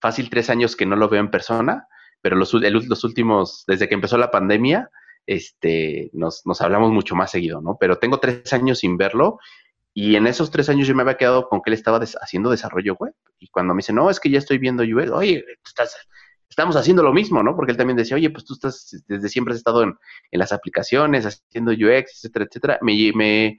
fácil tres años que no lo veo en persona, pero los, últimos, desde que empezó la pandemia, este, nos, nos hablamos mucho más seguido, ¿no? Pero tengo tres años sin verlo y en esos tres años yo me había quedado con que él estaba haciendo desarrollo web. Y cuando me dice, no, es que ya estoy viendo UX, oye, estás, estamos haciendo lo mismo, ¿no? Porque él también decía, oye, pues tú estás, desde siempre has estado en, las aplicaciones, haciendo UX, etcétera, etcétera. Me, me,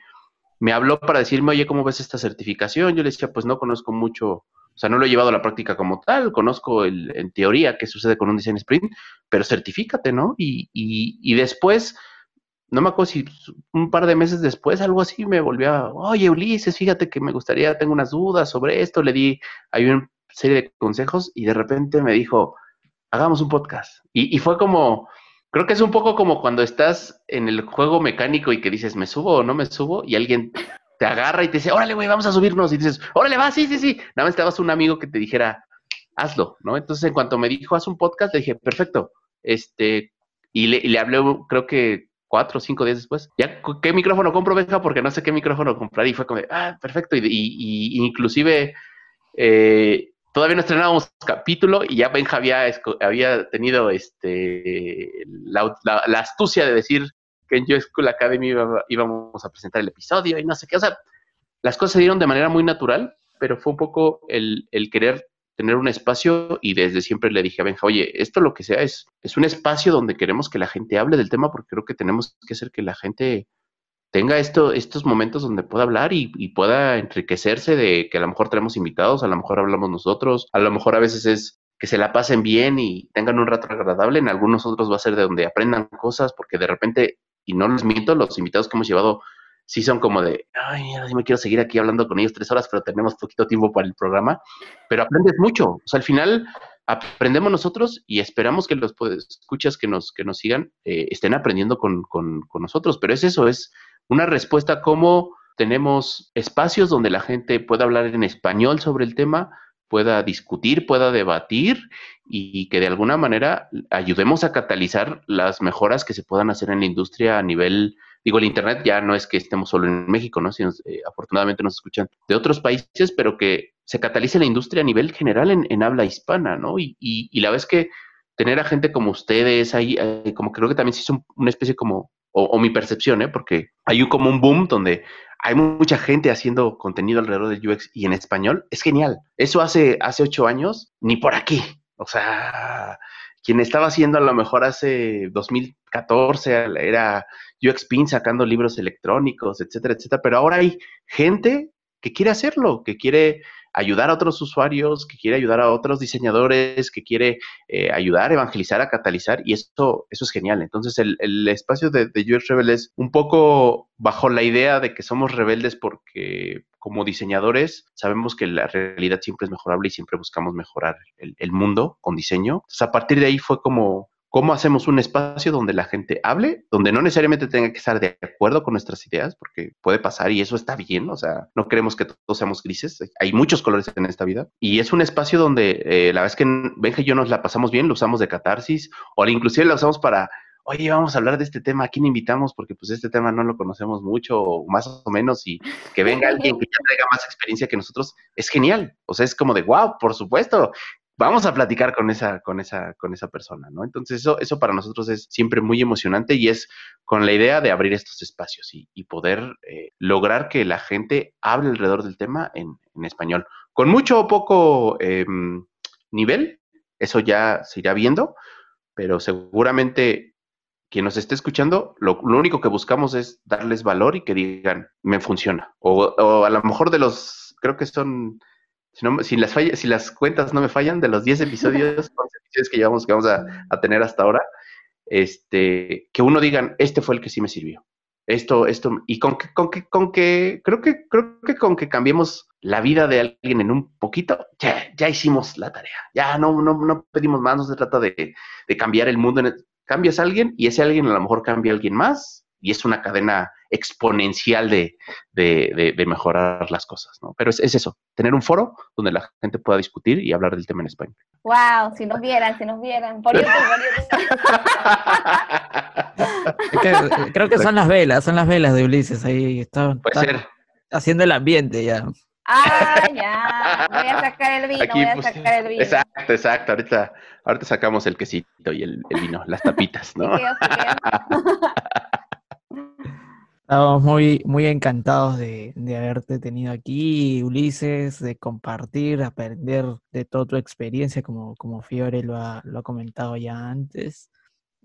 me habló para decirme, oye, ¿cómo ves esta certificación? Yo le decía, pues no conozco mucho, o sea, no lo he llevado a la práctica como tal, conozco el, en teoría qué sucede con un design sprint, pero certifícate, ¿no? Y, y, y después no me acuerdo si un par de meses después, algo así, me volvió a, oye Ulises, fíjate que me gustaría, tengo unas dudas sobre esto, le di, hay una serie de consejos y de repente me dijo, hagamos un podcast. Y, fue como, creo que es un poco como cuando estás en el juego mecánico y que dices, ¿me subo o no me subo? Y alguien te agarra y te dice, órale, güey, vamos a subirnos. Y dices, órale, va, sí, sí, sí. Nada más estabas un amigo que te dijera, hazlo, ¿no? Entonces, en cuanto me dijo, haz un podcast, le dije, perfecto. Este, y le, le hablé, creo que cuatro o cinco días después, ya, ¿qué micrófono compro, Benja? Porque no sé qué micrófono comprar. Y fue como, ah, perfecto. Y, y, inclusive eh, todavía no estrenábamos capítulo y ya Benja había, había tenido este, la, astucia de decir que en Yo School Academy íbamos a presentar el episodio y no sé qué. O sea, las cosas se dieron de manera muy natural, pero fue un poco el, el querer tener un espacio y desde siempre le dije a Benja, oye, esto lo que sea es, es un espacio donde queremos que la gente hable del tema porque creo que tenemos que hacer que la gente tenga esto, estos momentos donde pueda hablar y, pueda enriquecerse de que a lo mejor tenemos invitados, a lo mejor hablamos nosotros, a lo mejor a veces es que se la pasen bien y tengan un rato agradable, en algunos otros va a ser de donde aprendan cosas porque de repente, y no les miento, los invitados que hemos llevado sí son como de, ay, mira, me quiero seguir aquí hablando con ellos tres horas, pero tenemos poquito tiempo para el programa. Pero aprendes mucho. O sea, al final aprendemos nosotros y esperamos que los escuchas que nos, que nos sigan eh, estén aprendiendo con, con, con, nosotros. Pero es eso, es una respuesta como tenemos espacios donde la gente pueda hablar en español sobre el tema, pueda discutir, pueda debatir y que de alguna manera ayudemos a catalizar las mejoras que se puedan hacer en la industria a nivel Digo, el Internet ya no es que estemos solo en México, ¿no? Sino, eh, afortunadamente nos escuchan de otros países, pero que se catalice la industria a nivel general en, habla hispana, ¿no? Y, y, la vez que tener a gente como ustedes ahí, eh, como creo que también se hizo una especie como, o, mi percepción, ¿eh? Porque hay como un boom donde hay mucha gente haciendo contenido alrededor del UX y en español, es genial. Eso hace, hace ocho años, ni por aquí. O sea, quien estaba haciendo a lo mejor hace 2014 era UXPin sacando libros electrónicos, etcétera, etcétera, pero ahora hay gente que quiere hacerlo, que quiere ayudar a otros usuarios, que quiere ayudar a otros diseñadores, que quiere eh, ayudar, evangelizar, a catalizar, y eso, eso es genial. Entonces, el, espacio de, de, Rebel es un poco bajo la idea de que somos rebeldes porque como diseñadores sabemos que la realidad siempre es mejorable y siempre buscamos mejorar el, el mundo con diseño. Entonces, a partir de ahí fue como ¿Cómo hacemos un espacio donde la gente hable, donde no necesariamente tenga que estar de acuerdo con nuestras ideas, porque puede pasar y eso está bien, o sea, no queremos que todos seamos grises, hay muchos colores en esta vida, y es un espacio donde eh, la vez que Benja y yo nos la pasamos bien, lo usamos de catarsis, o inclusive lo usamos para, oye, vamos a hablar de este tema, ¿a quién invitamos? Porque pues este tema no lo conocemos mucho, más o menos, y que venga alguien que ya traiga más experiencia que nosotros, es genial, o sea, es como de, wow, por supuesto, vamos a platicar con esa, con esa, con esa persona, ¿no? Entonces, eso, eso para nosotros es siempre muy emocionante y es con la idea de abrir estos espacios y, poder eh, lograr que la gente hable alrededor del tema en, español. Con mucho o poco em, nivel, eso ya se irá viendo, pero seguramente quien nos esté escuchando, lo, único que buscamos es darles valor y que digan, me funciona. O, o a lo mejor de los, creo que son si, las si las cuentas no me fallan, de los 10 episodios, que llevamos, que vamos a, tener hasta ahora, este, que uno digan, este fue el que sí me sirvió. Esto, esto, y con que, con que, con que, creo que, creo que con que cambiemos la vida de alguien en un poquito, ya, ya hicimos la tarea. Ya no, no, no pedimos más, no se trata de, de cambiar el mundo. cambias a alguien y ese alguien a lo mejor cambia a alguien más y es una cadena exponencial de, mejorar las cosas, ¿no? Pero es, eso, tener un foro donde la gente pueda discutir y hablar del tema en español. Wow, si nos vieran, si nos vieran, por YouTube, creo que son las velas, son las velas de Ulises ahí, están, Puede ser. haciendo el ambiente ya. Ah, ya. Voy a sacar el vino, voy a sacar el vino. Exacto, exacto. Ahorita, ahorita sacamos el quesito y el, vino, las tapitas, ¿no? Estamos muy, muy encantados de, haberte tenido aquí, Ulises, de compartir, aprender de toda tu experiencia, como, como Fiore lo ha, lo ha comentado ya antes.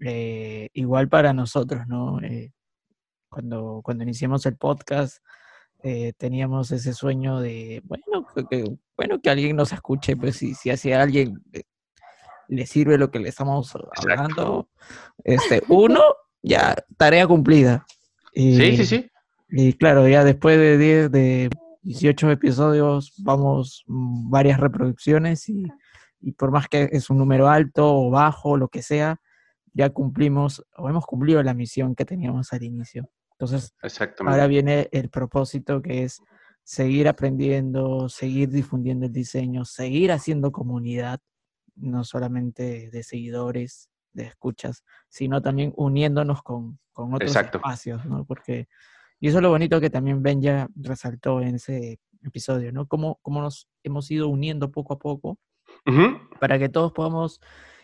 Eh, igual para nosotros, ¿no? Eh, cuando, cuando iniciamos el podcast, eh, teníamos ese sueño de, bueno, que, bueno, que alguien nos escuche, pues si, si hace alguien le sirve lo que le estamos hablando, este, uno, ya, tarea cumplida. Sí, sí, sí. Y claro, ya después de 10, de 18 episodios, vamos mm, varias reproducciones y, por más que es un número alto o bajo, lo que sea, ya cumplimos o hemos cumplido la misión que teníamos al inicio. Entonces, ahora viene el propósito que es seguir aprendiendo, seguir difundiendo el diseño, seguir haciendo comunidad, no solamente de seguidores, de escuchas, sino también uniéndonos con, con otros espacios, ¿no? Porque, y eso es lo bonito que también Ben ya resaltó en ese episodio, ¿no? Cómo, cómo nos hemos ido uniendo poco a poco para que todos podamos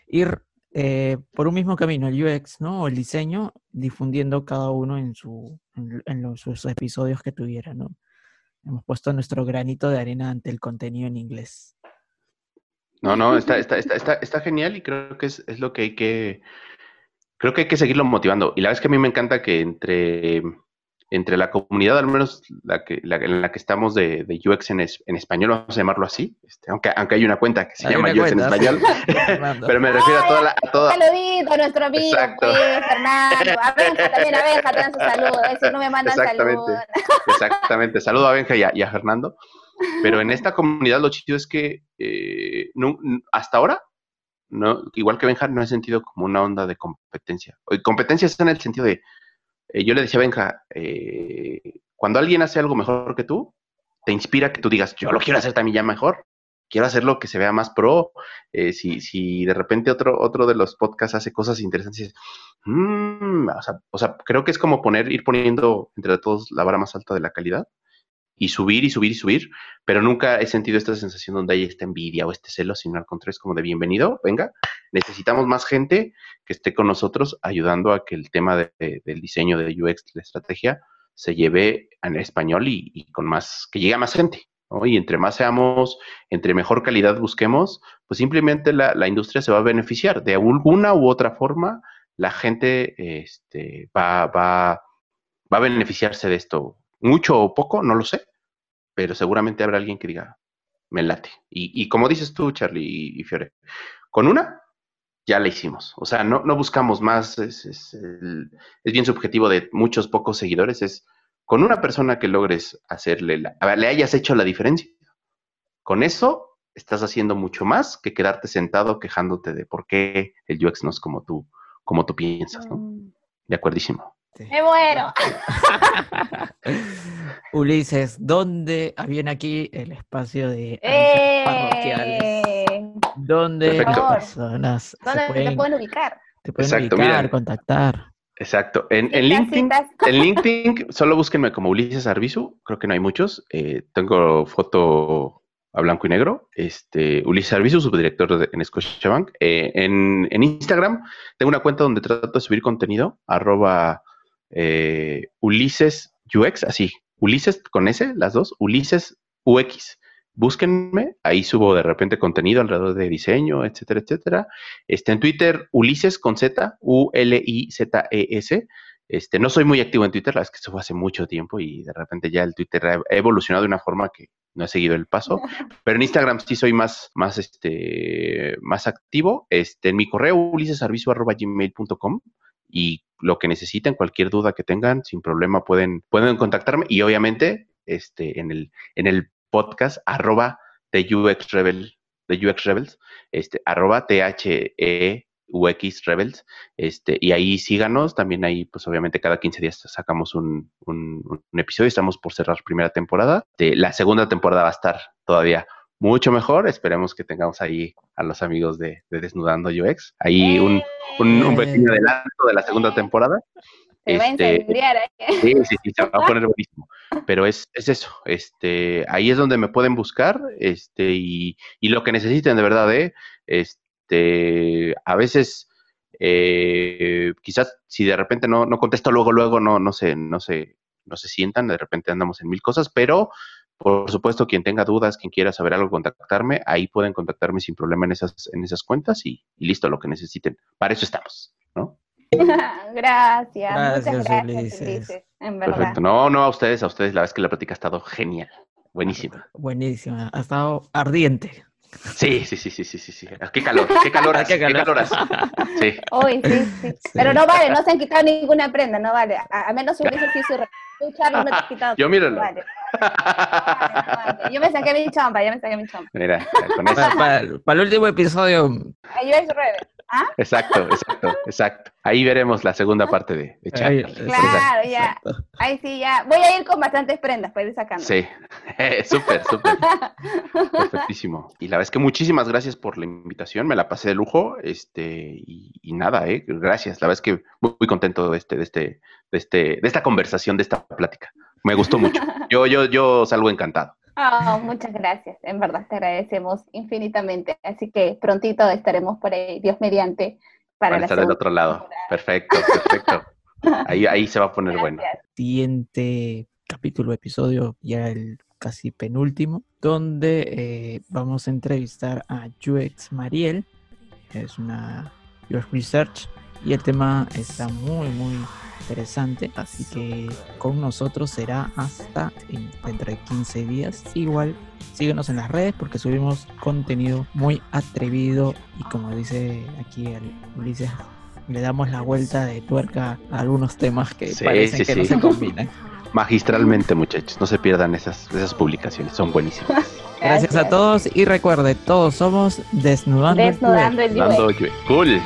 ir eh, por un mismo camino, el UX, ¿no? O el diseño, difundiendo cada uno en, su, en, los, sus episodios que tuviera, ¿no? Hemos puesto nuestro granito de arena ante el contenido en inglés. No, no, está, está, está, está, genial y creo que es, es, lo que hay que, creo que hay que seguirlo motivando. Y la verdad es que a mí me encanta que entre, entre la comunidad, al menos la que, la, en la que estamos de, de UX en, en, español, vamos a llamarlo así, este, aunque, aunque hay una cuenta que se llama UX en español, pero me refiero a toda la... A toda... Saludito a nuestro amigo, pues, Fernando, a Benja también, a Benja también su saludo, si no me mandan saludos. Exactamente, saludo a Benja y a Fernando. Pero en esta comunidad lo chido es que eh, hasta ahora, no, igual que Benja, no he sentido como una onda de competencia. Competencia está en el sentido de, eh, yo le decía a Benja, eh, cuando alguien hace algo mejor que tú, te inspira que tú digas, yo lo quiero hacer también ya mejor, quiero hacerlo que se vea más pro. si, si de repente otro, otro de los podcasts hace cosas interesantes, mm", o, sea, o sea, creo que es como poner, ir poniendo entre todos la vara más alta de la calidad y subir y subir y subir, pero nunca he sentido esta sensación donde hay esta envidia o este celo, sino al contrario es como de bienvenido, venga, necesitamos más gente que esté con nosotros ayudando a que el tema del diseño de UX, de la estrategia, se lleve en español y, con más, que llegue a más gente. Y entre más seamos, entre mejor calidad busquemos, pues simplemente la, industria se va a beneficiar. De alguna u otra forma, la gente este, va, va, va a beneficiarse de esto mucho o poco, no lo sé, pero seguramente habrá alguien que diga, me late. Y, como dices tú, Charlie y, Fiore, con una ya la hicimos. O sea, no, no buscamos más, es, es, bien subjetivo de muchos pocos seguidores, es con una persona que logres hacerle, la, le hayas hecho la diferencia. Con eso estás haciendo mucho más que quedarte sentado quejándote de por qué el UX no es como tú, como tú piensas, ¿no? Mm. De acuerdísimo. Este. Me muero. Ulises, ¿dónde viene aquí el espacio de ¡Eh! parroquiales? ¿Dónde las personas ¿Dónde se pueden, te pueden ubicar? Te pueden ubicar, contactar. Exacto. En, LinkedIn, en LinkedIn solo búsquenme como Ulises Arbizu. Creo que no hay muchos. Eh, tengo foto a blanco y negro. Este, Ulises Arbizu, subdirector de, en Scotiabank. Eh, en, en, Instagram tengo una cuenta donde trato de subir contenido, arroba eh, Ulises UX, así, Ulises con S, las dos, Ulises UX. Búsquenme, ahí subo de repente contenido alrededor de diseño, etcétera, etcétera. Este, en Twitter, Ulises con Z, U-L-I-Z-E-S. Este, no soy muy activo en Twitter, la verdad es que eso fue hace mucho tiempo y de repente ya el Twitter ha evolucionado de una forma que no he seguido el paso, pero en Instagram sí soy más, más, este, más activo. Este, en mi correo ulisesarvicio.gmail.com y lo que necesiten, cualquier duda que tengan, sin problema pueden, pueden contactarme y obviamente este, en, el, en el podcast arroba de UX Rebel, de UX Rebels, este, arroba T-H-E UX Rebels, este, y ahí síganos, también ahí, pues obviamente cada 15 días sacamos un, un, episodio, estamos por cerrar primera temporada, de, la segunda temporada va a estar todavía mucho mejor, esperemos que tengamos ahí a los amigos de, Desnudando UX, ahí un, un, pequeño adelanto de la segunda temporada. Se va a este, ¿eh? Sí, sí, sí, se va a poner buenísimo. Pero es, es eso, este, ahí es donde me pueden buscar, este, y, y lo que necesiten de verdad, ¿eh? Este, este, a veces, eh, quizás si de repente no, no contesto luego, luego no, no se, no se, no se sientan, de repente andamos en mil cosas, pero por supuesto, quien tenga dudas, quien quiera saber algo, contactarme, ahí pueden contactarme sin problema en esas, en esas cuentas y, listo, lo que necesiten. Para eso estamos, ¿no? gracias, muchas gracias, en verdad. Perfecto. No, no a ustedes, a ustedes, la verdad es que la práctica ha estado genial, buenísima. Buenísima, ha estado ardiente. Sí, sí, sí, sí, sí, sí, sí. Qué calor, qué calor, qué calor. Sí. Uy, sí, sí, Pero no vale, no se han quitado ninguna prenda, no vale. A, menos hubiese sí su no te has quitado. Yo míralo. Vale. Yo me saqué mi chompa, yo me saqué mi chompa. Mira, con eso. Para, el último episodio. Ahí es ¿Ah? Exacto, exacto, exacto. Ahí veremos la segunda parte de, de Claro, ya. Ahí sí, ya. Voy a ir con bastantes prendas para ir sacando. Sí, súper, súper. Perfectísimo. Y la verdad es que muchísimas gracias por la invitación, me la pasé de lujo, este, y, nada, eh, gracias. La verdad es que muy, muy contento de este, de este, de este, de esta conversación, de esta plática. Me gustó mucho. Yo, yo, yo salgo encantado. Oh, muchas gracias, en verdad te agradecemos infinitamente. Así que prontito estaremos por ahí, Dios mediante, para, estar del otro lado. Perfecto, perfecto. ahí, ahí se va a poner bueno. Siguiente capítulo, episodio, ya el casi penúltimo, donde eh, vamos a entrevistar a UX Mariel, es una UX Research, y el tema está muy, muy interesante. Así que con nosotros será hasta dentro de 15 días. Igual síguenos en las redes porque subimos contenido muy atrevido y como dice aquí Ulises, le damos la vuelta de tuerca a algunos temas que parecen que no se combinan. Magistralmente, muchachos, no se pierdan esas, esas publicaciones, son buenísimas. Gracias, a todos y recuerde, todos somos Desnudando, Desnudando el, Cool.